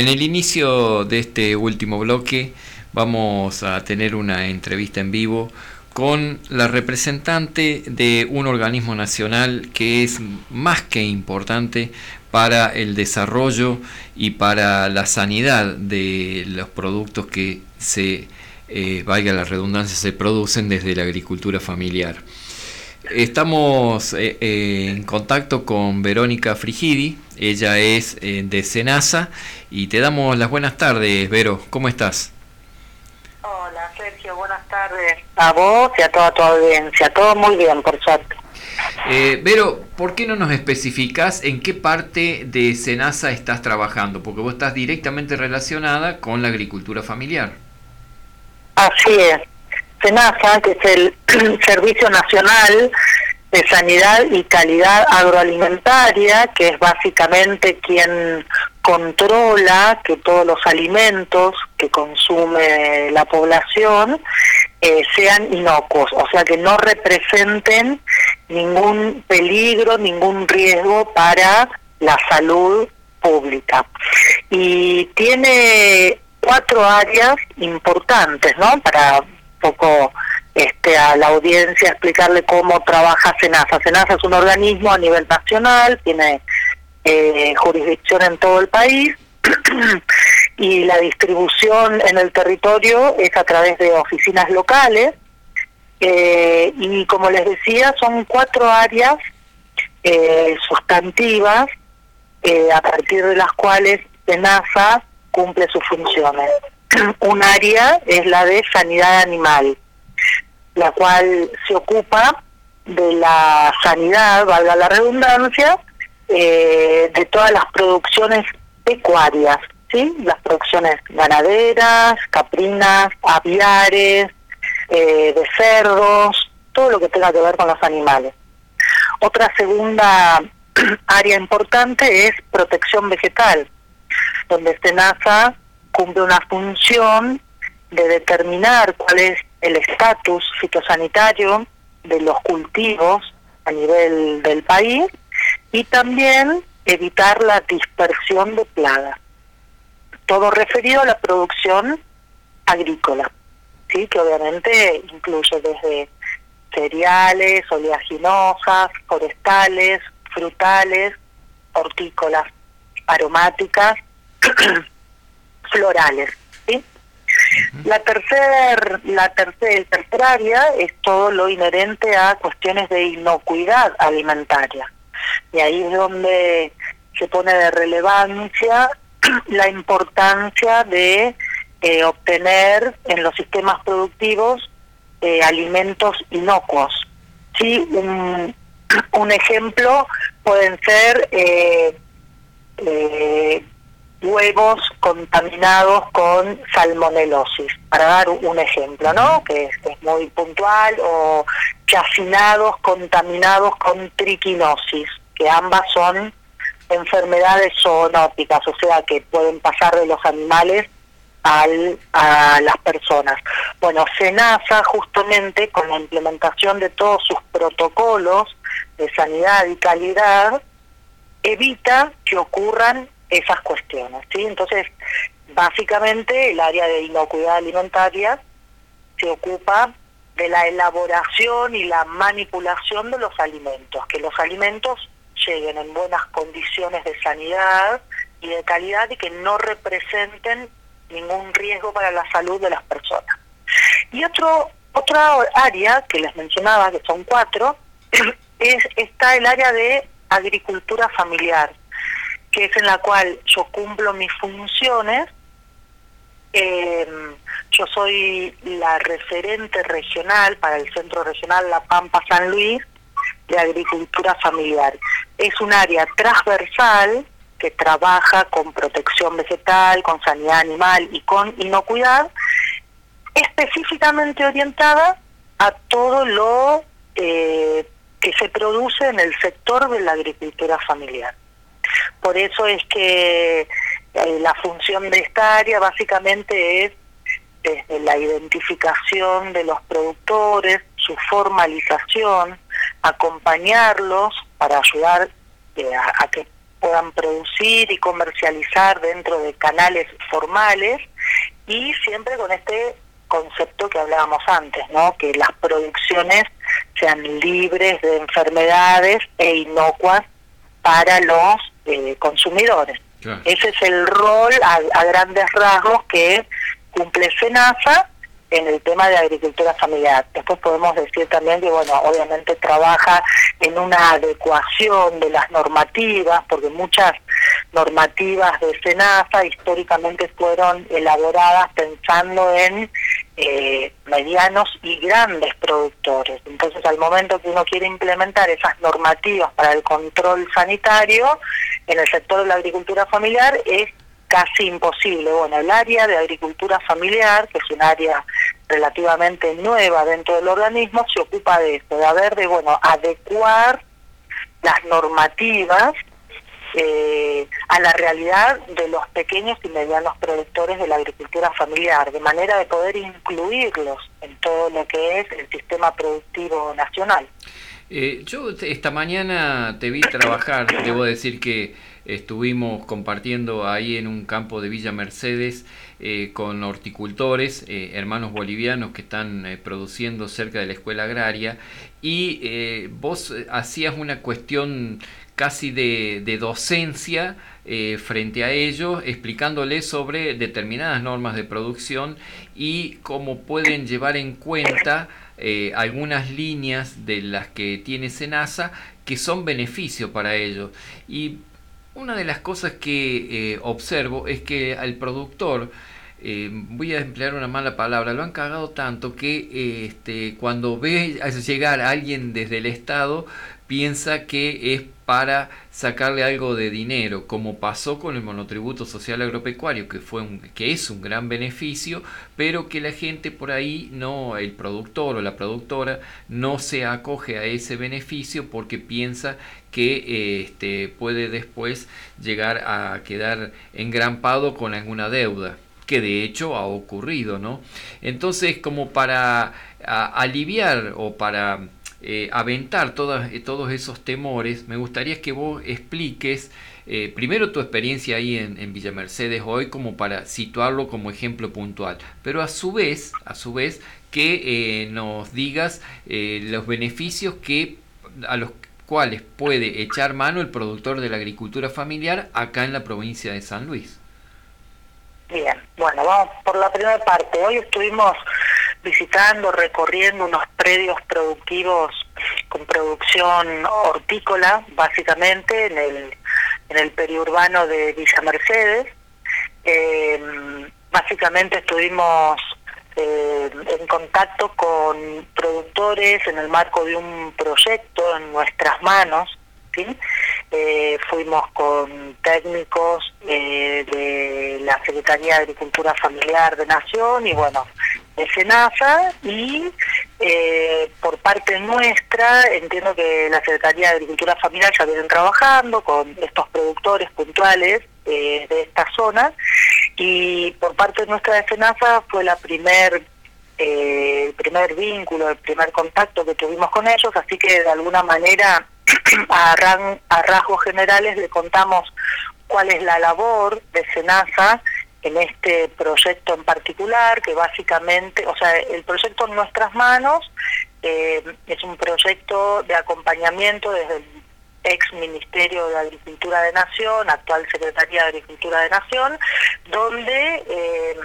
En el inicio de este último bloque vamos a tener una entrevista en vivo con la representante de un organismo nacional que es más que importante para el desarrollo y para la sanidad de los productos que se, eh, valga la redundancia, se producen desde la agricultura familiar. Estamos eh, eh, en contacto con Verónica Frigidi, ella es eh, de Senasa y te damos las buenas tardes, Vero, ¿cómo estás? Hola Sergio, buenas tardes a vos y a toda tu audiencia, todo muy bien por suerte. Vero, ¿por qué no nos especificas en qué parte de Senasa estás trabajando? Porque vos estás directamente relacionada con la agricultura familiar. Así es. SENASA, que es el Servicio Nacional de Sanidad y Calidad Agroalimentaria, que es básicamente quien controla que todos los alimentos que consume la población eh, sean inocuos, o sea que no representen ningún peligro, ningún riesgo para la salud pública. Y tiene cuatro áreas importantes, ¿no? Para poco este, a la audiencia explicarle cómo trabaja SENASA. SENASA es un organismo a nivel nacional, tiene eh, jurisdicción en todo el país y la distribución en el territorio es a través de oficinas locales eh, y como les decía son cuatro áreas eh, sustantivas a partir de las cuales SENASA cumple sus funciones. un área es la de sanidad animal, la cual se ocupa de la sanidad, valga la redundancia, eh, de todas las producciones pecuarias, ¿sí? Las producciones ganaderas, caprinas, aviares, eh, de cerdos, todo lo que tenga que ver con los animales. Otra segunda área importante es protección vegetal, donde SENASA cumple una función de determinar cuál es el estatus fitosanitario de los cultivos a nivel del país y también evitar la dispersión de plagas. Todo referido a la producción agrícola, sí, que obviamente incluye desde cereales, oleaginosas, forestales, frutales, hortícolas, aromáticas florales. La tercer, la tercer, el tercer área es todo lo inherente a cuestiones de inocuidad alimentaria. Y ahí es donde se pone de relevancia la importancia de eh, obtener en los sistemas productivos eh, alimentos inocuos. Sí, un, ejemplo pueden ser eh, huevos contaminados con salmonelosis, para dar un ejemplo, ¿no? Que es, es muy puntual, o chacinados contaminados con triquinosis, que ambas son enfermedades zoonóticas, o sea, que pueden pasar de los animales al, a las personas. Bueno, SENASA justamente con la implementación de todos sus protocolos de sanidad y calidad evita que ocurran esas cuestiones, ¿sí? Entonces, básicamente el área de inocuidad alimentaria se ocupa de la elaboración y la manipulación de los alimentos, que los alimentos lleguen en buenas condiciones de sanidad y de calidad y que no representen ningún riesgo para la salud de las personas. Y otro otra área que les mencionaba, que son cuatro, es está el área de agricultura familiar, que es en la cual yo cumplo mis funciones. Eh, yo soy la referente regional para el Centro Regional La Pampa San Luis de Agricultura Familiar. Es un área transversal que trabaja con protección vegetal, con sanidad animal y con inocuidad, específicamente orientada a todo lo eh, que se produce en el sector de la agricultura familiar. Por eso es que eh, la función de esta área básicamente es desde la identificación de los productores, su formalización, acompañarlos para ayudar eh, a, a que puedan producir y comercializar dentro de canales formales y siempre con este concepto que hablábamos antes, ¿no? Que las producciones sean libres de enfermedades e inocuas para los eh, consumidores. Ese es el rol a, a grandes rasgos que cumple SENASA en el tema de agricultura familiar. Después podemos decir también que, bueno, obviamente trabaja en una adecuación de las normativas, porque muchas normativas de SENASA históricamente fueron elaboradas pensando en eh, medianos y grandes productores. Entonces, al momento que uno quiere implementar esas normativas para el control sanitario en el sector de la agricultura familiar es casi imposible. Bueno, el área de agricultura familiar, que es un área relativamente nueva dentro del organismo, se ocupa de esto, de haber de, bueno, adecuar las normativas eh, a la realidad de los pequeños y medianos productores de la agricultura familiar, de manera de poder incluirlos en todo lo que es el sistema productivo nacional. Eh, yo esta mañana te vi trabajar, debo decir que estuvimos compartiendo ahí en un campo de Villa Mercedes eh, con horticultores, eh, hermanos bolivianos que están eh, produciendo cerca de la escuela agraria y vos hacías una cuestión casi de, docencia frente a ellos, explicándoles sobre determinadas normas de producción y cómo pueden llevar en cuenta algunas líneas de las que tiene Senasa que son beneficio para ellos. Y una de las cosas que observo es que al productor eh, voy a emplear una mala palabra, lo han cagado tanto que eh, este, cuando ve llegar a alguien desde el Estado piensa que es para sacarle algo de dinero, como pasó con el monotributo social agropecuario, que fue un, que es un gran beneficio, pero que la gente por ahí no, el productor o la productora no se acoge a ese beneficio porque piensa que este, puede después llegar a quedar engrampado con alguna deuda que de hecho ha ocurrido, ¿no? Entonces, como para aliviar o para eh, aventar eh, todos esos temores, me gustaría que vos expliques eh, primero tu experiencia ahí en, Villa Mercedes hoy como para situarlo como ejemplo puntual, pero a su vez, a su vez que nos digas los beneficios que a los cuales puede echar mano el productor de la agricultura familiar acá en la provincia de San Luis. Bien, bueno, vamos por la primera parte. Hoy estuvimos visitando, recorriendo unos predios productivos con producción hortícola, básicamente en el, en el periurbano de Villa Mercedes. Eh, básicamente estuvimos eh, en contacto con productores en el marco de un proyecto en nuestras manos. ¿sí? Eh, fuimos con técnicos eh, de la Secretaría de Agricultura Familiar de Nación y bueno, de SENASA y eh, por parte nuestra entiendo que la Secretaría de Agricultura Familiar ya vienen trabajando con estos productores puntuales eh, de esta zona y por parte nuestra de SENASA fue la primer eh, el primer vínculo, el primer contacto que tuvimos con ellos, así que de alguna manera a, a rasgos generales le contamos cuál es la labor de SENASA en este proyecto en particular, que básicamente, o sea, el proyecto en nuestras manos eh, es un proyecto de acompañamiento desde el ex Ministerio de Agricultura de Nación, actual Secretaría de Agricultura de Nación, donde eh,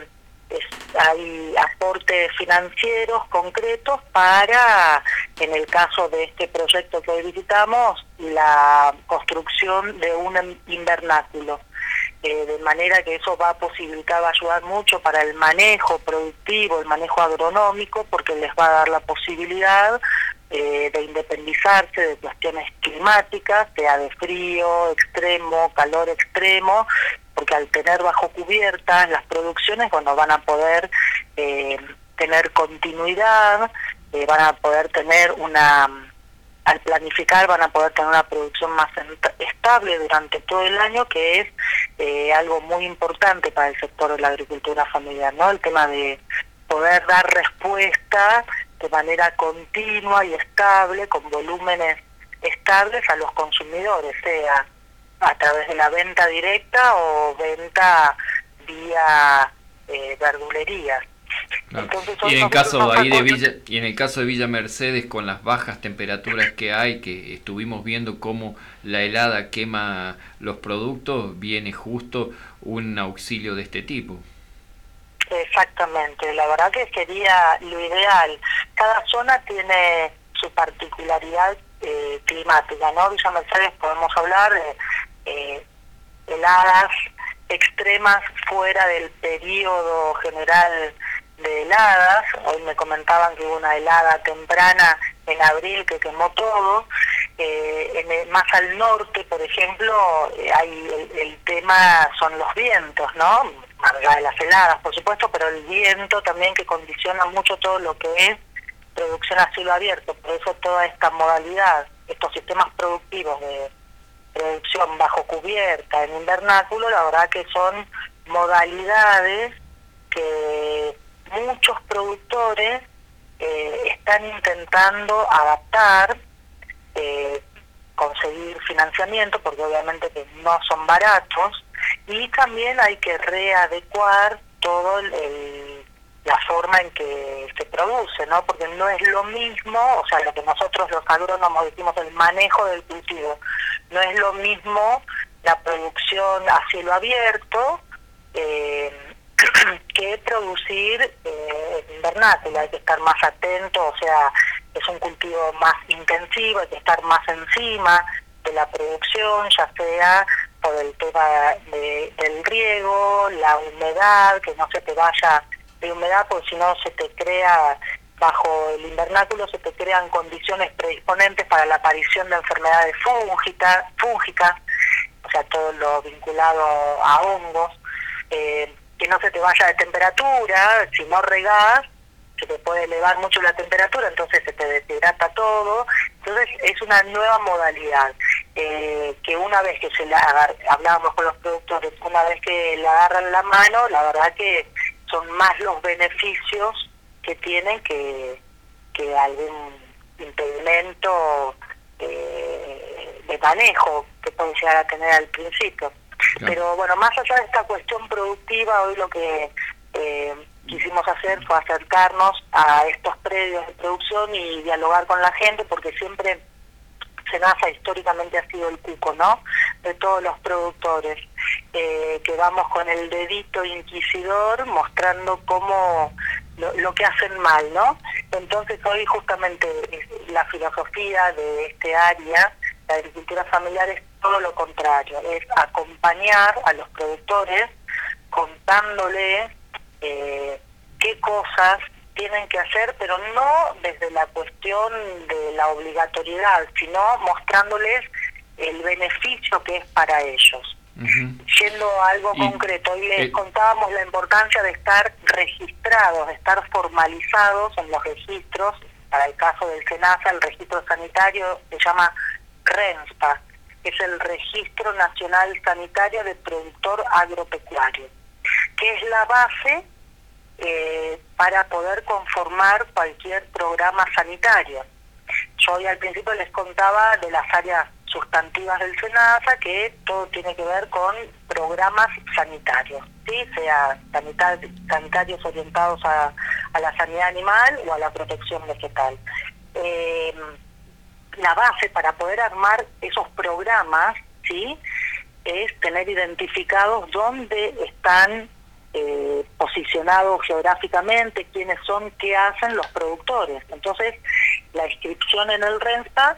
hay aportes financieros concretos para, en el caso de este proyecto que hoy visitamos, la construcción de un invernáculo. Eh, de manera que eso va a posibilitar, va a ayudar mucho para el manejo productivo, el manejo agronómico, porque les va a dar la posibilidad eh, de independizarse de cuestiones climáticas, sea de frío extremo, calor extremo, porque al tener bajo cubierta las producciones, bueno, van a poder eh, tener continuidad, eh, van a poder tener una al planificar van a poder tener una producción más estable durante todo el año, que es eh, algo muy importante para el sector de la agricultura familiar, ¿no? El tema de poder dar respuesta de manera continua y estable, con volúmenes estables a los consumidores, sea a través de la venta directa o venta vía eh, verdulerías. Claro. Entonces, Y en nosotros caso ahí de Villa, y en el caso de Villa Mercedes con las bajas temperaturas que hay, que estuvimos viendo cómo la helada quema los productos, viene justo un auxilio de este tipo. Exactamente, la verdad que sería lo ideal. Cada zona tiene su particularidad eh, climática, ¿no? Villa Mercedes podemos hablar de eh, heladas extremas fuera del periodo general de heladas. Hoy me comentaban que hubo una helada temprana en abril que quemó todo. Eh, más al norte, por ejemplo, eh, hay el, tema son los vientos, ¿no? Allá de las heladas, por supuesto, pero el viento también que condiciona mucho todo lo que es producción a cielo abierto. Por eso toda esta modalidad, estos sistemas productivos de producción bajo cubierta en invernáculo, la verdad que son modalidades que muchos productores eh, están intentando adaptar, eh, conseguir financiamiento, porque obviamente que no son baratos, y también hay que readecuar todo la forma en que se produce, ¿no? Porque no es lo mismo, o sea, lo que nosotros los agrónomos decimos, el manejo del cultivo, no es lo mismo la producción a cielo abierto eh, que producir eh, invernáculo, hay que estar más atento, o sea, es un cultivo más intensivo, hay que estar más encima de la producción, ya sea por el tema de- del riego, la humedad, que no se te vaya de humedad, porque si no se te crea, bajo el invernáculo se te crean condiciones predisponentes para la aparición de enfermedades fúngicas, fúngicas o sea, todo lo vinculado a hongos, eh, que no se te vaya de temperatura, si no regás, se te puede elevar mucho la temperatura, entonces se te deshidrata todo. Entonces es una nueva modalidad eh, que una vez que se la hablábamos con los productores, una vez que la agarran la mano, la verdad que son más los beneficios que tienen que, que algún impedimento eh, de manejo que pueden llegar a tener al principio. Pero bueno, más allá de esta cuestión productiva, hoy lo que eh, quisimos hacer fue acercarnos a estos predios de producción y dialogar con la gente, porque siempre Senasa históricamente ha sido el cuco, ¿no? De todos los productores, eh, que vamos con el dedito inquisidor mostrando cómo lo, lo que hacen mal, ¿no? Entonces hoy justamente la filosofía de este área, la agricultura familiar, es todo lo contrario, es acompañar a los productores contándoles eh, qué cosas tienen que hacer, pero no desde la cuestión de la obligatoriedad, sino mostrándoles el beneficio que es para ellos. Yendo a algo concreto, hoy les eh, contábamos la importancia de estar registrados, de estar formalizados en los registros. Para el caso del SENASA, el registro sanitario se llama RENSPA, es el Registro Nacional Sanitario del Productor Agropecuario, que es la base eh, para poder conformar cualquier programa sanitario. Yo hoy al principio les contaba de las áreas sustantivas del SENASA que todo tiene que ver con programas sanitarios, ¿sí? sea sanitarios, orientados a, a, la sanidad animal o a la protección vegetal. Eh, la base para poder armar esos programas ¿sí? es tener identificados dónde están eh, posicionados geográficamente, quiénes son, qué hacen los productores. Entonces, la inscripción en el RENSPA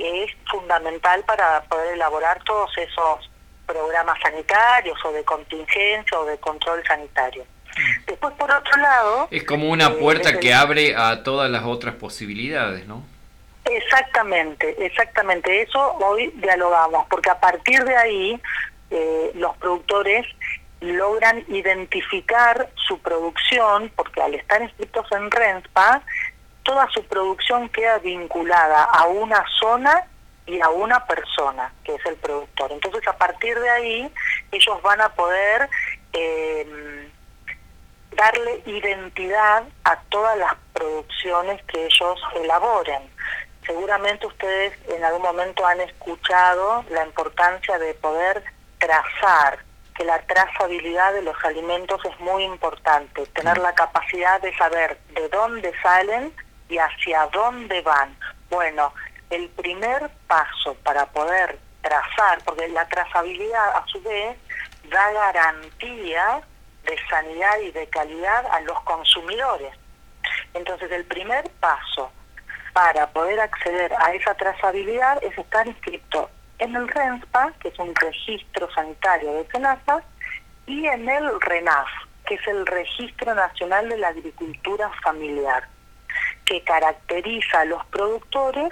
es fundamental para poder elaborar todos esos programas sanitarios o de contingencia o de control sanitario. Después, por otro lado... Es como una eh, puerta desde que abre a todas las otras posibilidades, ¿no? Exactamente, exactamente. Eso hoy dialogamos, porque a partir de ahí eh, los productores logran identificar su producción, porque al estar inscritos en RENSPA, toda su producción queda vinculada a una zona y a una persona, que es el productor. Entonces, a partir de ahí, ellos van a poder eh, darle identidad a todas las producciones que ellos elaboren. Seguramente ustedes en algún momento han escuchado la importancia de poder trazar, que la trazabilidad de los alimentos es muy importante, tener la capacidad de saber de dónde salen y hacia dónde van. Bueno, el primer paso para poder trazar, porque la trazabilidad a su vez da garantía de sanidad y de calidad a los consumidores. Entonces el primer paso para poder acceder a esa trazabilidad es estar inscrito en el RENSPA, que es un registro sanitario de SENASA, y en el RENAF, que es el Registro Nacional de la Agricultura Familiar, que caracteriza a los productores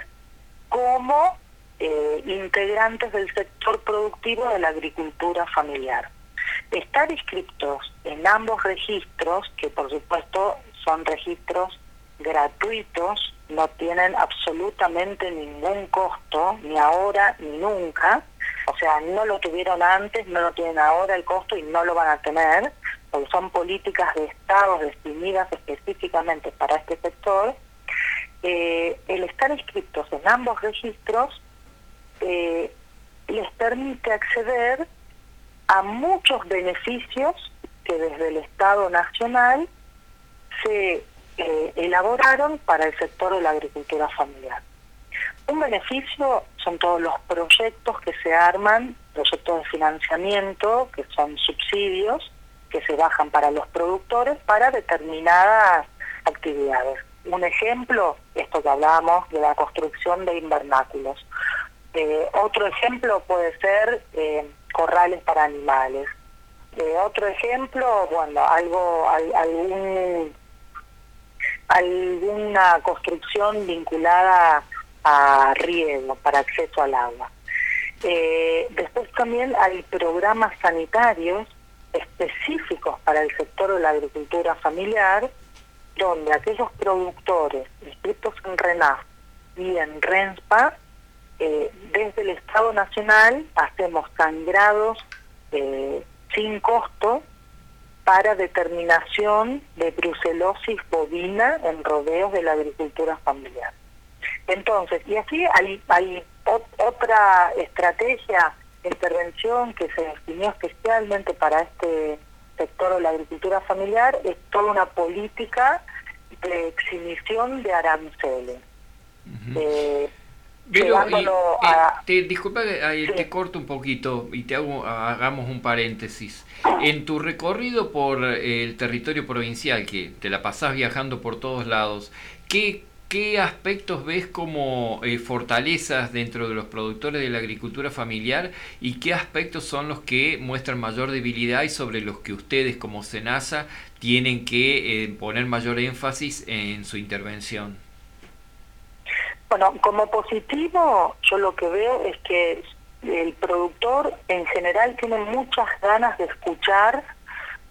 como eh, integrantes del sector productivo de la agricultura familiar. Estar inscritos en ambos registros, que por supuesto son registros gratuitos, no tienen absolutamente ningún costo, ni ahora ni nunca, o sea, no lo tuvieron antes, no lo tienen ahora el costo y no lo van a tener, porque son políticas de Estado definidas específicamente para este sector. Eh, el estar inscritos en ambos registros eh, les permite acceder a muchos beneficios que desde el Estado Nacional se eh, elaboraron para el sector de la agricultura familiar. Un beneficio son todos los proyectos que se arman, proyectos de financiamiento, que son subsidios, que se bajan para los productores para determinadas actividades. Un ejemplo, esto que hablábamos de la construcción de invernáculos. Eh, otro ejemplo puede ser eh, corrales para animales. Eh, otro ejemplo, bueno, algo, al- algún, alguna construcción vinculada a riego para acceso al agua. Eh, después también hay programas sanitarios específicos para el sector de la agricultura familiar, donde aquellos productores inscritos en RENAF y en RENSPA, eh, desde el Estado Nacional hacemos sangrados eh, sin costo para determinación de brucelosis bovina en rodeos de la agricultura familiar. Entonces, y así hay, hay ot- otra estrategia de intervención que se definió especialmente para este sector de la agricultura familiar, es toda una política de exhibición de aranceles. Eh, Pero, y, llevándolo eh, a- te, disculpa que ahí te corto un poquito y te hago, hagamos un paréntesis. En tu recorrido por eh, el territorio provincial, que te la pasás viajando por todos lados, ¿qué, qué aspectos ves como eh, fortalezas dentro de los productores de la agricultura familiar y qué aspectos son los que muestran mayor debilidad y sobre los que ustedes como SENASA tienen que eh, poner mayor énfasis en su intervención? Bueno, como positivo, yo lo que veo es que el productor en general tiene muchas ganas de escuchar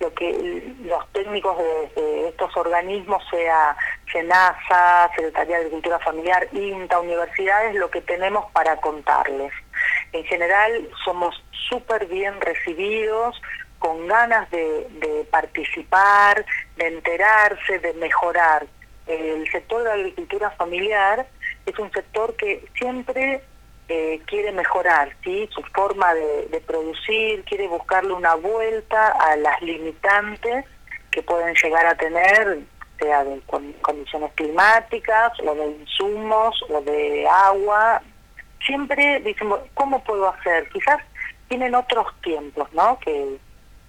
lo que los técnicos de, estos organismos, sea SENASA, Secretaría de Agricultura Familiar, INTA, universidades, lo que tenemos para contarles. En general somos súper bien recibidos, con ganas de, de participar, de enterarse, de mejorar. El sector de la agricultura familiar es un sector que siempre eh, quiere mejorar ¿sí? su forma de, producir, quiere buscarle una vuelta a las limitantes que pueden llegar a tener, sea de condiciones climáticas o de insumos o de agua. Siempre dicen, ¿cómo puedo hacer? Quizás tienen otros tiempos, ¿no? Que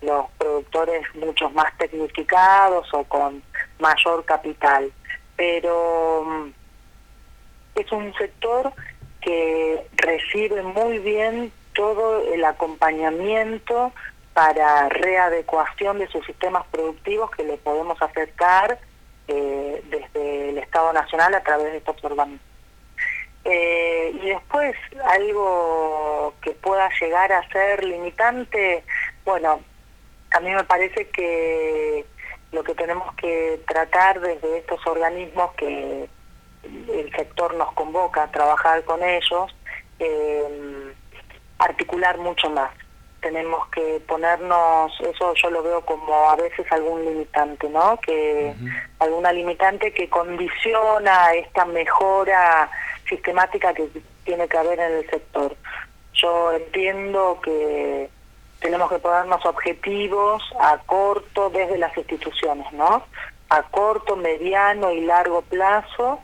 los productores muchos más tecnificados o con mayor capital. Pero mm, es un sector que recibe muy bien todo el acompañamiento para readecuación de sus sistemas productivos que le podemos acercar eh, desde el Estado Nacional a través de estos organismos. Eh, y después, algo que pueda llegar a ser limitante, bueno, a mí me parece que lo que tenemos que tratar desde estos organismos que el sector nos convoca a trabajar con ellos, eh, articular mucho más. Tenemos que ponernos, eso yo lo veo como a veces algún limitante, ¿no? Que alguna limitante que condiciona esta mejora sistemática que tiene que haber en el sector. Yo entiendo que tenemos que ponernos objetivos a corto desde las instituciones, ¿no? A corto, mediano y largo plazo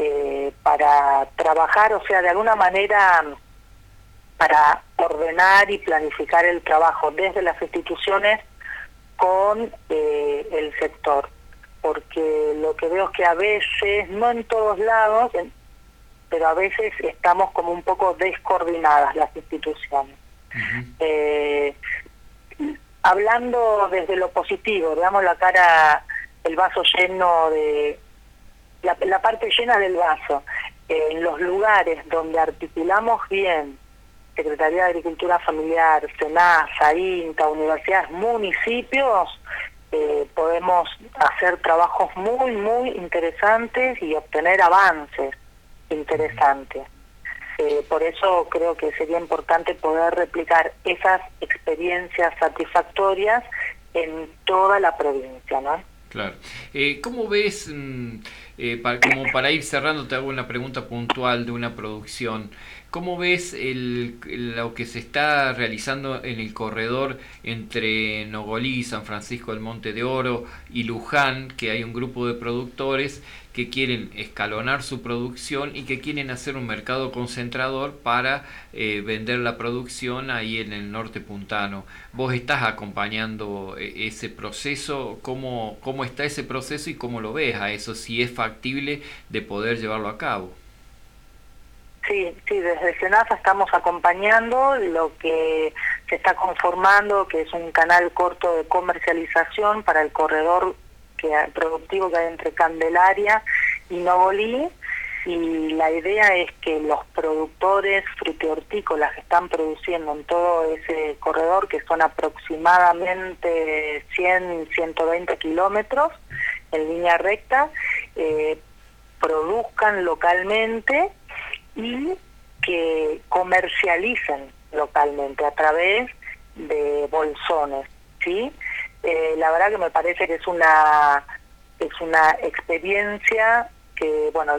eh, para trabajar, o sea, de alguna manera para ordenar y planificar el trabajo desde las instituciones con eh, el sector. Porque lo que veo es que a veces, no en todos lados, pero a veces estamos como un poco descoordinadas las instituciones. Eh, hablando desde lo positivo, veamos la cara, el vaso lleno de la, parte llena del vaso, en los lugares donde articulamos bien Secretaría de Agricultura Familiar, SENASA, INTA, universidades, municipios, eh, podemos hacer trabajos muy, muy interesantes y obtener avances interesantes. Eh, por eso creo que sería importante poder replicar esas experiencias satisfactorias en toda la provincia, ¿no? Claro. Eh, ¿Cómo ves, mm, eh, como para ir cerrando, te hago una pregunta puntual de una producción? ¿Cómo ves el, lo que se está realizando en el corredor entre Nogolí, San Francisco del Monte de Oro y Luján, que hay un grupo de productores que quieren escalonar su producción y que quieren hacer un mercado concentrador para eh, vender la producción ahí en el norte puntano. ¿Vos estás acompañando eh, ese proceso? ¿Cómo, ¿Cómo está ese proceso y cómo lo ves a eso? Si es factible de poder llevarlo a cabo. Sí, sí, desde SENASA estamos acompañando lo que se está conformando, que es un canal corto de comercialización para el corredor que productivo que hay entre Candelaria y Novolí y la idea es que los productores frutihortícolas que están produciendo en todo ese corredor, que son aproximadamente 100, 120 kilómetros en línea recta, eh, produzcan localmente y que comercialicen localmente a través de bolsones, ¿sí? Eh, la verdad que me parece que es una es una experiencia que bueno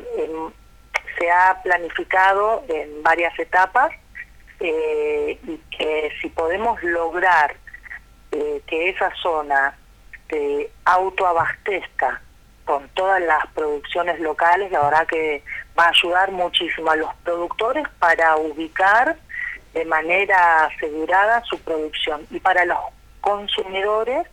se ha planificado en varias etapas eh, y que si podemos lograr eh, que esa zona se autoabastezca con todas las producciones locales, la verdad que va a ayudar muchísimo a los productores para ubicar de manera asegurada su producción. Y para los consumidores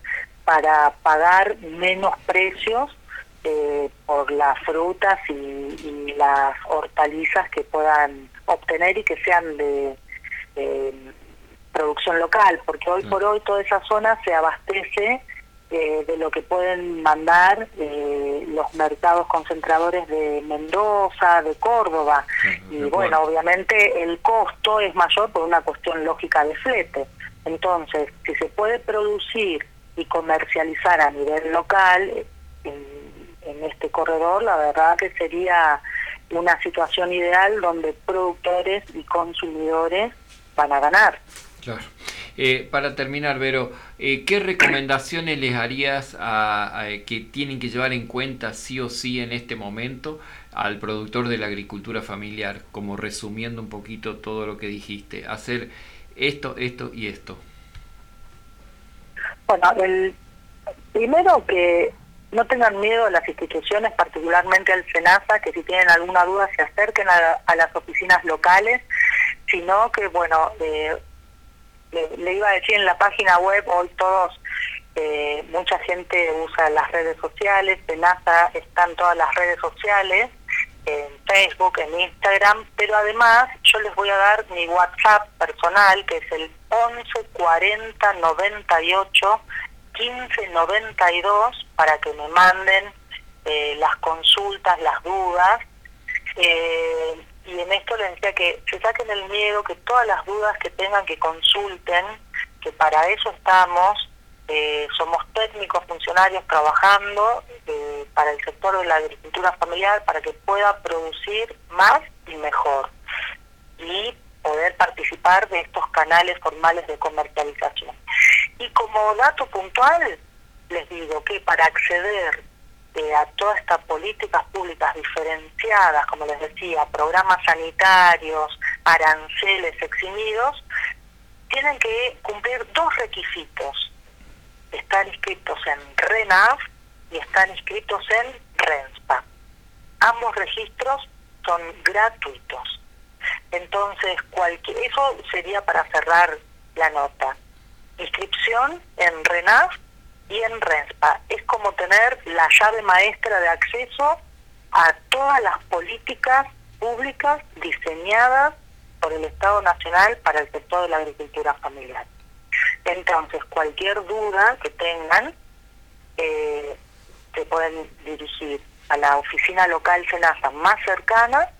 para pagar menos precios eh, por las frutas y, las hortalizas que puedan obtener y que sean de, producción local, porque hoy por hoy toda esa zona se abastece eh, de lo que pueden mandar eh, los mercados concentradores de Mendoza, de Córdoba. y bueno, obviamente el costo es mayor por una cuestión lógica de flete. Entonces, si se puede producir y comercializar a nivel local en, este corredor, la verdad que sería una situación ideal donde productores y consumidores van a ganar. Claro. Eh, para terminar, Vero, eh, ¿qué recomendaciones les harías a- que tienen que llevar en cuenta sí o sí en este momento al productor de la agricultura familiar? Como resumiendo un poquito todo lo que dijiste, hacer esto, esto y esto. Bueno, el primero que no tengan miedo las instituciones, particularmente al SENASA, que si tienen alguna duda se acerquen a, a las oficinas locales, sino que, bueno, eh, le, le iba a decir en la página web, hoy todos, eh, mucha gente usa las redes sociales, SENASA está en todas las redes sociales, en Facebook, en Instagram, pero además yo les voy a dar mi WhatsApp personal, que es el 11 40 98 15 92, para que me manden eh, las consultas, las dudas. Eh, y en esto les decía que se saquen el miedo, que todas las dudas que tengan que consulten, que para eso estamos, eh, somos técnicos, funcionarios trabajando eh, para el sector de la agricultura familiar para que pueda producir más y mejor y poder participar de estos canales formales de comercialización. Y como dato puntual, les digo que para acceder eh, a todas estas políticas públicas diferenciadas, como les decía, programas sanitarios, aranceles eximidos, tienen que cumplir dos requisitos. Estar inscritos en RENAV y estar inscritos en RENSPA. Ambos registros son gratuitos. Entonces, cualquier, eso sería para cerrar la nota. Inscripción en RENAV y en RENSPA. Es como tener la llave maestra de acceso a todas las políticas públicas diseñadas por el Estado Nacional para el sector de la agricultura familiar. Entonces, cualquier duda que tengan, eh, se pueden dirigir a la oficina local SENASA más cercana,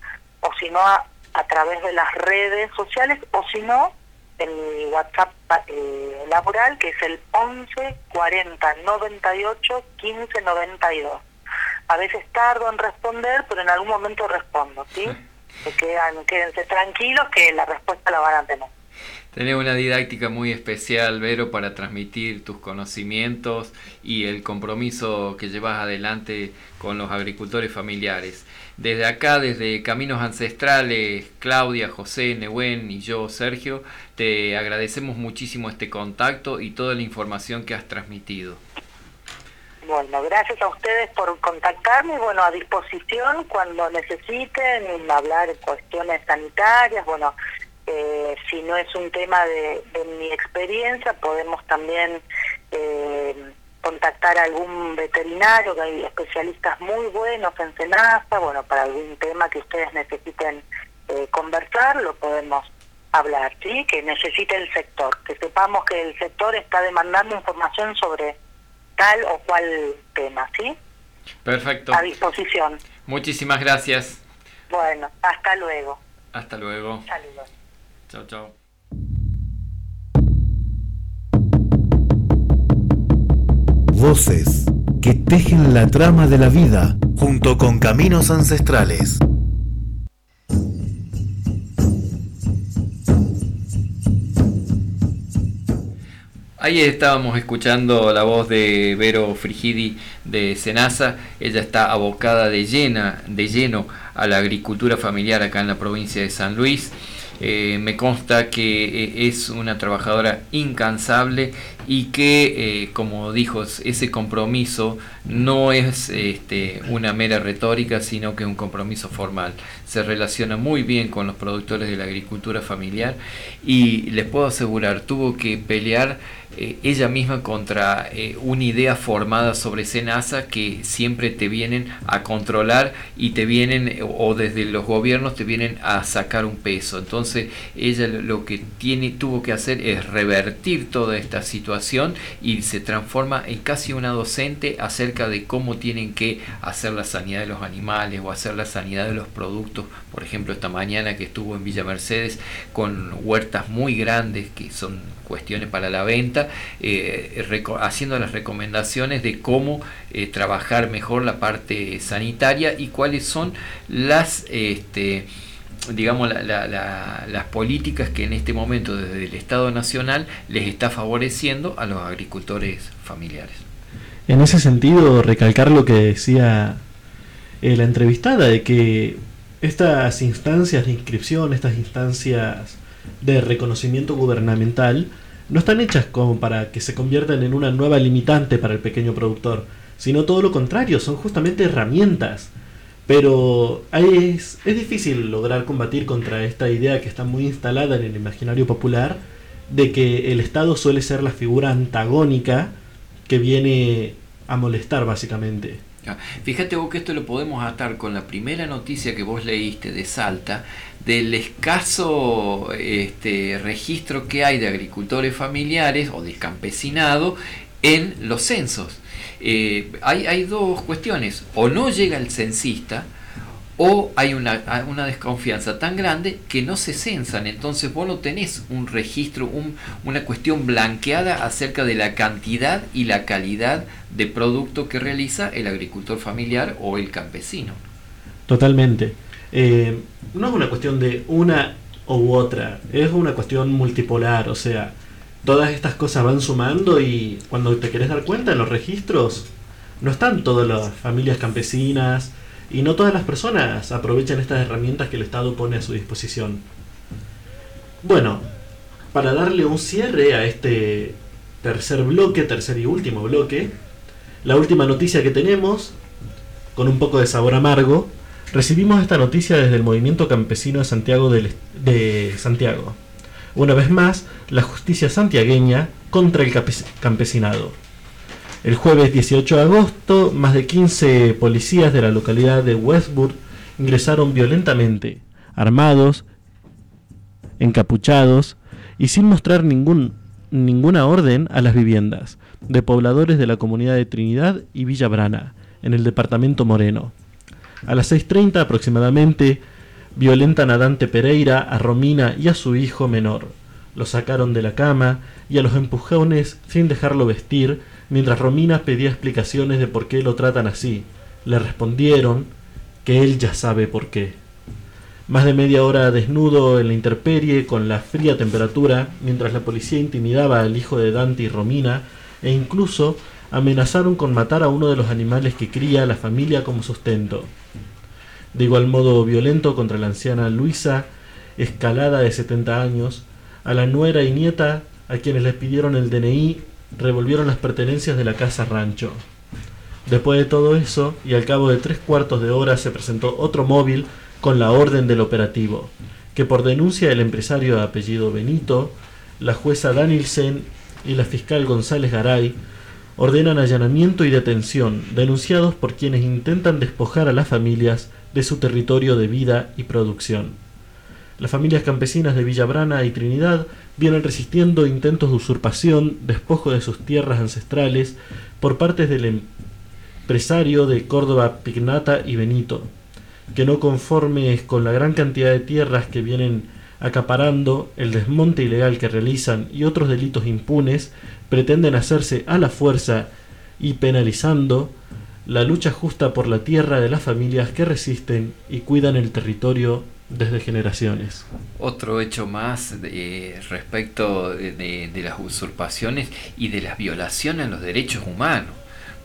o si no, a, a través de las redes sociales, o si no, en mi WhatsApp eh, laboral, que es el 11 40 98 15 92. A veces tardo en responder, pero en algún momento respondo, ¿sí? Quedan, quédense tranquilos que la respuesta la van a tener. Tenés una didáctica muy especial, Vero, para transmitir tus conocimientos y el compromiso que llevas adelante con los agricultores familiares. Desde acá, desde Caminos Ancestrales, Claudia, José, Nehuen y yo, Sergio, te agradecemos muchísimo este contacto y toda la información que has transmitido. Bueno, gracias a ustedes por contactarme bueno, a disposición cuando necesiten hablar cuestiones sanitarias, bueno, eh, si no es un tema de, de mi experiencia, podemos también eh, contactar a algún veterinario, que hay especialistas muy buenos en Senasa, bueno, para algún tema que ustedes necesiten eh, conversar, lo podemos hablar, ¿sí? Que necesite el sector, que sepamos que el sector está demandando información sobre tal o cual tema, ¿sí? Perfecto. A disposición. Muchísimas gracias. Bueno, hasta luego. Hasta luego. Saludos. Chao, chao. Voces que tejen la trama de la vida junto con caminos ancestrales. Ahí estábamos escuchando la voz de Vero Frigidi de Senasa. Ella está abocada de, llena, de lleno a la agricultura familiar acá en la provincia de San Luis. Eh, me consta que eh, es una trabajadora incansable y que, eh, como dijo, ese compromiso no es este, una mera retórica, sino que es un compromiso formal. Se relaciona muy bien con los productores de la agricultura familiar y les puedo asegurar, tuvo que pelear eh, ella misma contra eh, una idea formada sobre Senasa que siempre te vienen a controlar y te vienen, o desde los gobiernos te vienen a sacar un peso. Entonces ella lo que tiene, tuvo que hacer es revertir toda esta situación y se transforma en casi una docente acerca de cómo tienen que hacer la sanidad de los animales o hacer la sanidad de los productos. Por ejemplo, esta mañana que estuvo en Villa Mercedes con huertas muy grandes que son cuestiones para la venta, eh, haciendo las recomendaciones de cómo eh, trabajar mejor la parte sanitaria y cuáles son las... Este, digamos, las políticas que en este momento desde el Estado Nacional les está favoreciendo a los agricultores familiares. En ese sentido, recalcar lo que decía eh, la entrevistada, de que estas instancias de inscripción, estas instancias de reconocimiento gubernamental, no están hechas como para que se conviertan en una nueva limitante para el pequeño productor, sino todo lo contrario, son justamente herramientas pero es, es difícil lograr combatir contra esta idea que está muy instalada en el imaginario popular de que el Estado suele ser la figura antagónica que viene a molestar básicamente. Fíjate vos que esto lo podemos atar con la primera noticia que vos leíste de Salta, del escaso este, registro que hay de agricultores familiares o del campesinado en los censos. Eh, hay, hay dos cuestiones, o no llega el censista, o hay una, desconfianza tan grande que no se censan, entonces vos no tenés un registro, un, una cuestión blanqueada acerca de la cantidad y la calidad de producto que realiza el agricultor familiar o el campesino. Totalmente. Eh, no es una cuestión de una u otra, es una cuestión multipolar, o sea, todas estas cosas van sumando y cuando te querés dar cuenta en los registros no están todas las familias campesinas y no todas las personas aprovechan estas herramientas que el Estado pone a su disposición. Bueno, para darle un cierre a este tercer bloque, tercer y último bloque, la última noticia que tenemos, con un poco de sabor amargo, recibimos esta noticia desde el movimiento campesino de Santiago de Santiago. Una vez más, la justicia santiagueña contra el campesinado. El jueves 18 de agosto, más de 15 policías de la localidad de Westburg ingresaron violentamente, armados, encapuchados y sin mostrar ninguna orden a las viviendas de pobladores de la comunidad de Trinidad y Villa Brana, en el departamento Moreno. A las 6.30 aproximadamente, Violentan a Dante Pereira, a Romina y a su hijo menor. Lo sacaron de la cama y a los empujones sin dejarlo vestir, mientras Romina pedía explicaciones de por qué lo tratan así. Le respondieron que él ya sabe por qué. Más de media hora desnudo en la intemperie con la fría temperatura, mientras la policía intimidaba al hijo de Dante y Romina, e incluso amenazaron con matar a uno de los animales que cría la familia como sustento de igual modo violento contra la anciana Luisa, escalada de 70 años, a la nuera y nieta a quienes les pidieron el DNI, revolvieron las pertenencias de la casa rancho. Después de todo eso, y al cabo de tres cuartos de hora se presentó otro móvil con la orden del operativo, que por denuncia del empresario de apellido Benito, la jueza Danielsen y la fiscal González Garay ordenan allanamiento y detención, denunciados por quienes intentan despojar a las familias de su territorio de vida y producción. Las familias campesinas de Villabrana y Trinidad vienen resistiendo intentos de usurpación, despojo de sus tierras ancestrales por parte del empresario de Córdoba Pignata y Benito, que no conformes con la gran cantidad de tierras que vienen acaparando, el desmonte ilegal que realizan y otros delitos impunes, pretenden hacerse a la fuerza y penalizando la lucha justa por la tierra de las familias que resisten y cuidan el territorio desde generaciones. Otro hecho más respecto de, de, las usurpaciones y de las violaciones a los derechos humanos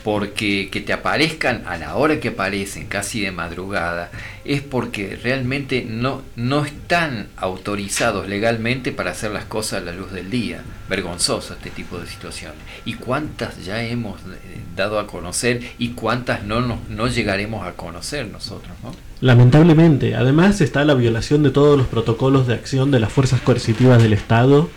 porque que te aparezcan a la hora que aparecen, casi de madrugada, es porque realmente no, no están autorizados legalmente para hacer las cosas a la luz del día. Vergonzoso este tipo de situaciones. ¿Y cuántas ya hemos eh, dado a conocer y cuántas no, no, no llegaremos a conocer nosotros? ¿no? Lamentablemente, además está la violación de todos los protocolos de acción de las fuerzas coercitivas del Estado.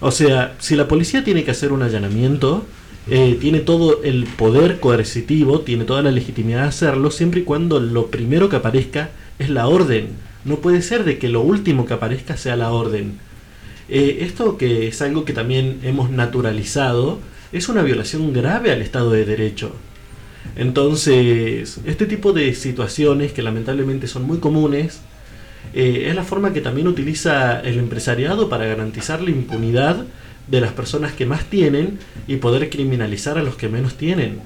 O sea, si la policía tiene que hacer un allanamiento, eh, tiene todo el poder coercitivo, tiene toda la legitimidad de hacerlo, siempre y cuando lo primero que aparezca es la orden. No puede ser de que lo último que aparezca sea la orden. Eh, esto que es algo que también hemos naturalizado, es una violación grave al Estado de Derecho. Entonces, este tipo de situaciones que lamentablemente son muy comunes, eh, es la forma que también utiliza el empresariado para garantizar la impunidad de las personas que más tienen y poder criminalizar a los que menos tienen.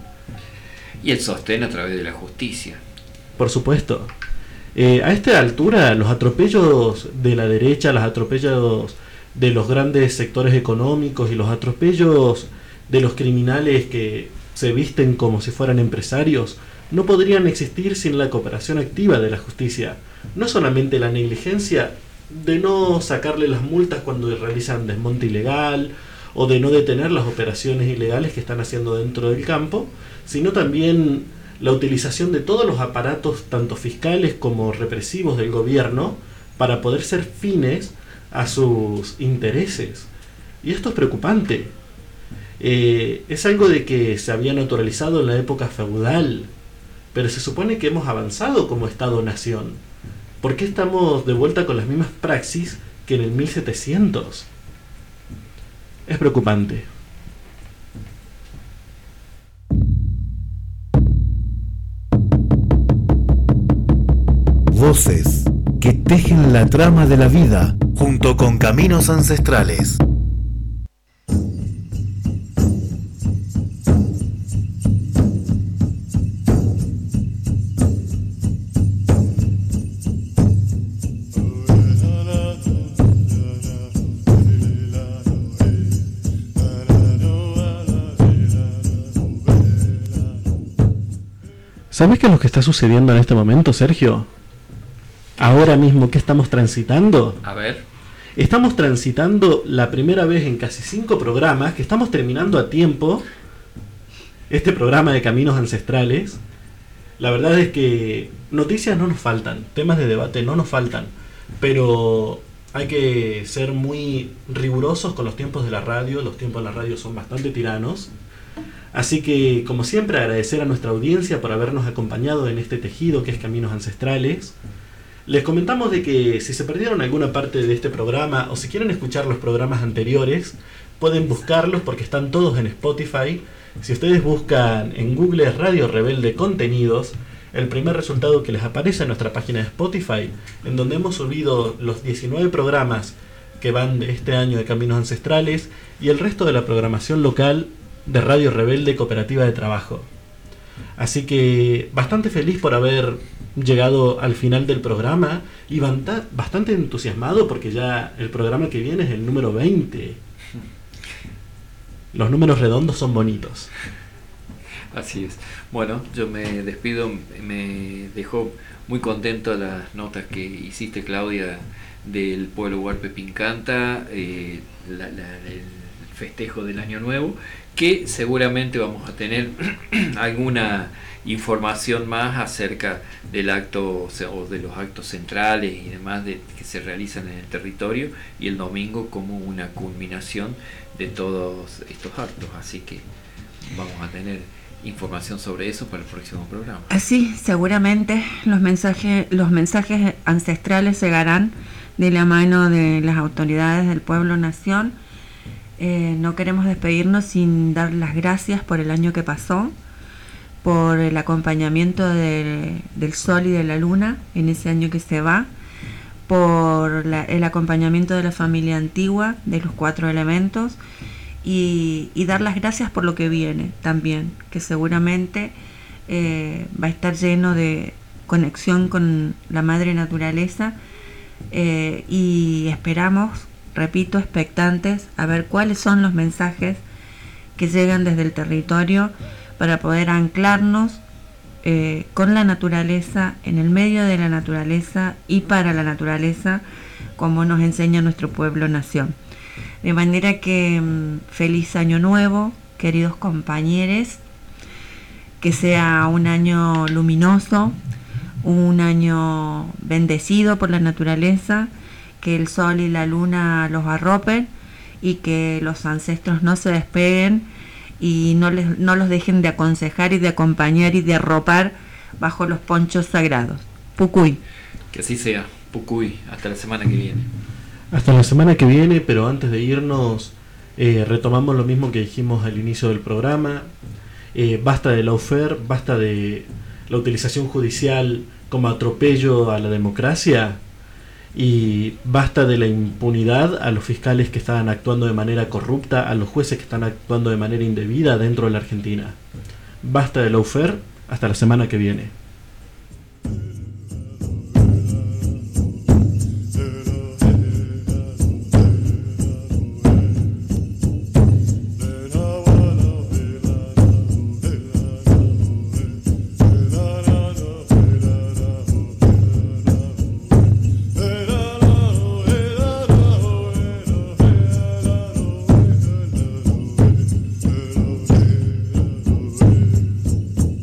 Y el sostén a través de la justicia. Por supuesto. Eh, a esta altura, los atropellos de la derecha, los atropellos de los grandes sectores económicos y los atropellos de los criminales que se visten como si fueran empresarios no podrían existir sin la cooperación activa de la justicia. No solamente la negligencia de no sacarle las multas cuando realizan desmonte ilegal o de no detener las operaciones ilegales que están haciendo dentro del campo, sino también la utilización de todos los aparatos, tanto fiscales como represivos del gobierno, para poder ser fines a sus intereses. Y esto es preocupante. Eh, es algo de que se había naturalizado en la época feudal, pero se supone que hemos avanzado como Estado-nación. ¿Por qué estamos de vuelta con las mismas praxis que en el 1700? Es preocupante. Voces que tejen la trama de la vida junto con caminos ancestrales. ¿Sabes qué es lo que está sucediendo en este momento, Sergio? Ahora mismo, ¿qué estamos transitando? A ver. Estamos transitando la primera vez en casi cinco programas que estamos terminando a tiempo este programa de Caminos Ancestrales. La verdad es que noticias no nos faltan, temas de debate no nos faltan, pero hay que ser muy rigurosos con los tiempos de la radio, los tiempos de la radio son bastante tiranos. Así que, como siempre, agradecer a nuestra audiencia por habernos acompañado en este tejido que es Caminos Ancestrales. Les comentamos de que si se perdieron alguna parte de este programa o si quieren escuchar los programas anteriores, pueden buscarlos porque están todos en Spotify. Si ustedes buscan en Google Radio Rebelde Contenidos, el primer resultado que les aparece en nuestra página de Spotify, en donde hemos subido los 19 programas que van de este año de Caminos Ancestrales y el resto de la programación local de Radio Rebelde Cooperativa de Trabajo. Así que bastante feliz por haber llegado al final del programa y bastante entusiasmado porque ya el programa que viene es el número 20. Los números redondos son bonitos. Así es. Bueno, yo me despido, me dejó muy contento las notas que hiciste, Claudia, del pueblo Huarpe Pincanta, eh, el festejo del Año Nuevo que seguramente vamos a tener alguna información más acerca del acto o de los actos centrales y demás de, que se realizan en el territorio y el domingo como una culminación de todos estos actos. Así que vamos a tener información sobre eso para el próximo programa. Así, seguramente los mensajes, los mensajes ancestrales llegarán de la mano de las autoridades del pueblo nación eh, no queremos despedirnos sin dar las gracias por el año que pasó, por el acompañamiento del sol y de la luna en ese año que se va, por el acompañamiento de la familia antigua, de los cuatro elementos, y, dar las gracias por lo que viene también, que seguramente eh, va a estar lleno de conexión con la madre naturaleza eh, y esperamos repito, expectantes a ver cuáles son los mensajes que llegan desde el territorio para poder anclarnos eh, con la naturaleza, en el medio de la naturaleza y para la naturaleza, como nos enseña nuestro pueblo nación. De manera que mm, feliz año nuevo, queridos compañeros, que sea un año luminoso, un año bendecido por la naturaleza que el sol y la luna los arropen y que los ancestros no se despeguen y no, les, no los dejen de aconsejar y de acompañar y de arropar bajo los ponchos sagrados. Pucuy. Que así sea. Pucuy. Hasta la semana que viene. Hasta la semana que viene, pero antes de irnos, eh, retomamos lo mismo que dijimos al inicio del programa. Eh, basta de la UFER, basta de la utilización judicial como atropello a la democracia y basta de la impunidad a los fiscales que estaban actuando de manera corrupta, a los jueces que están actuando de manera indebida dentro de la Argentina. Basta de la UFER hasta la semana que viene.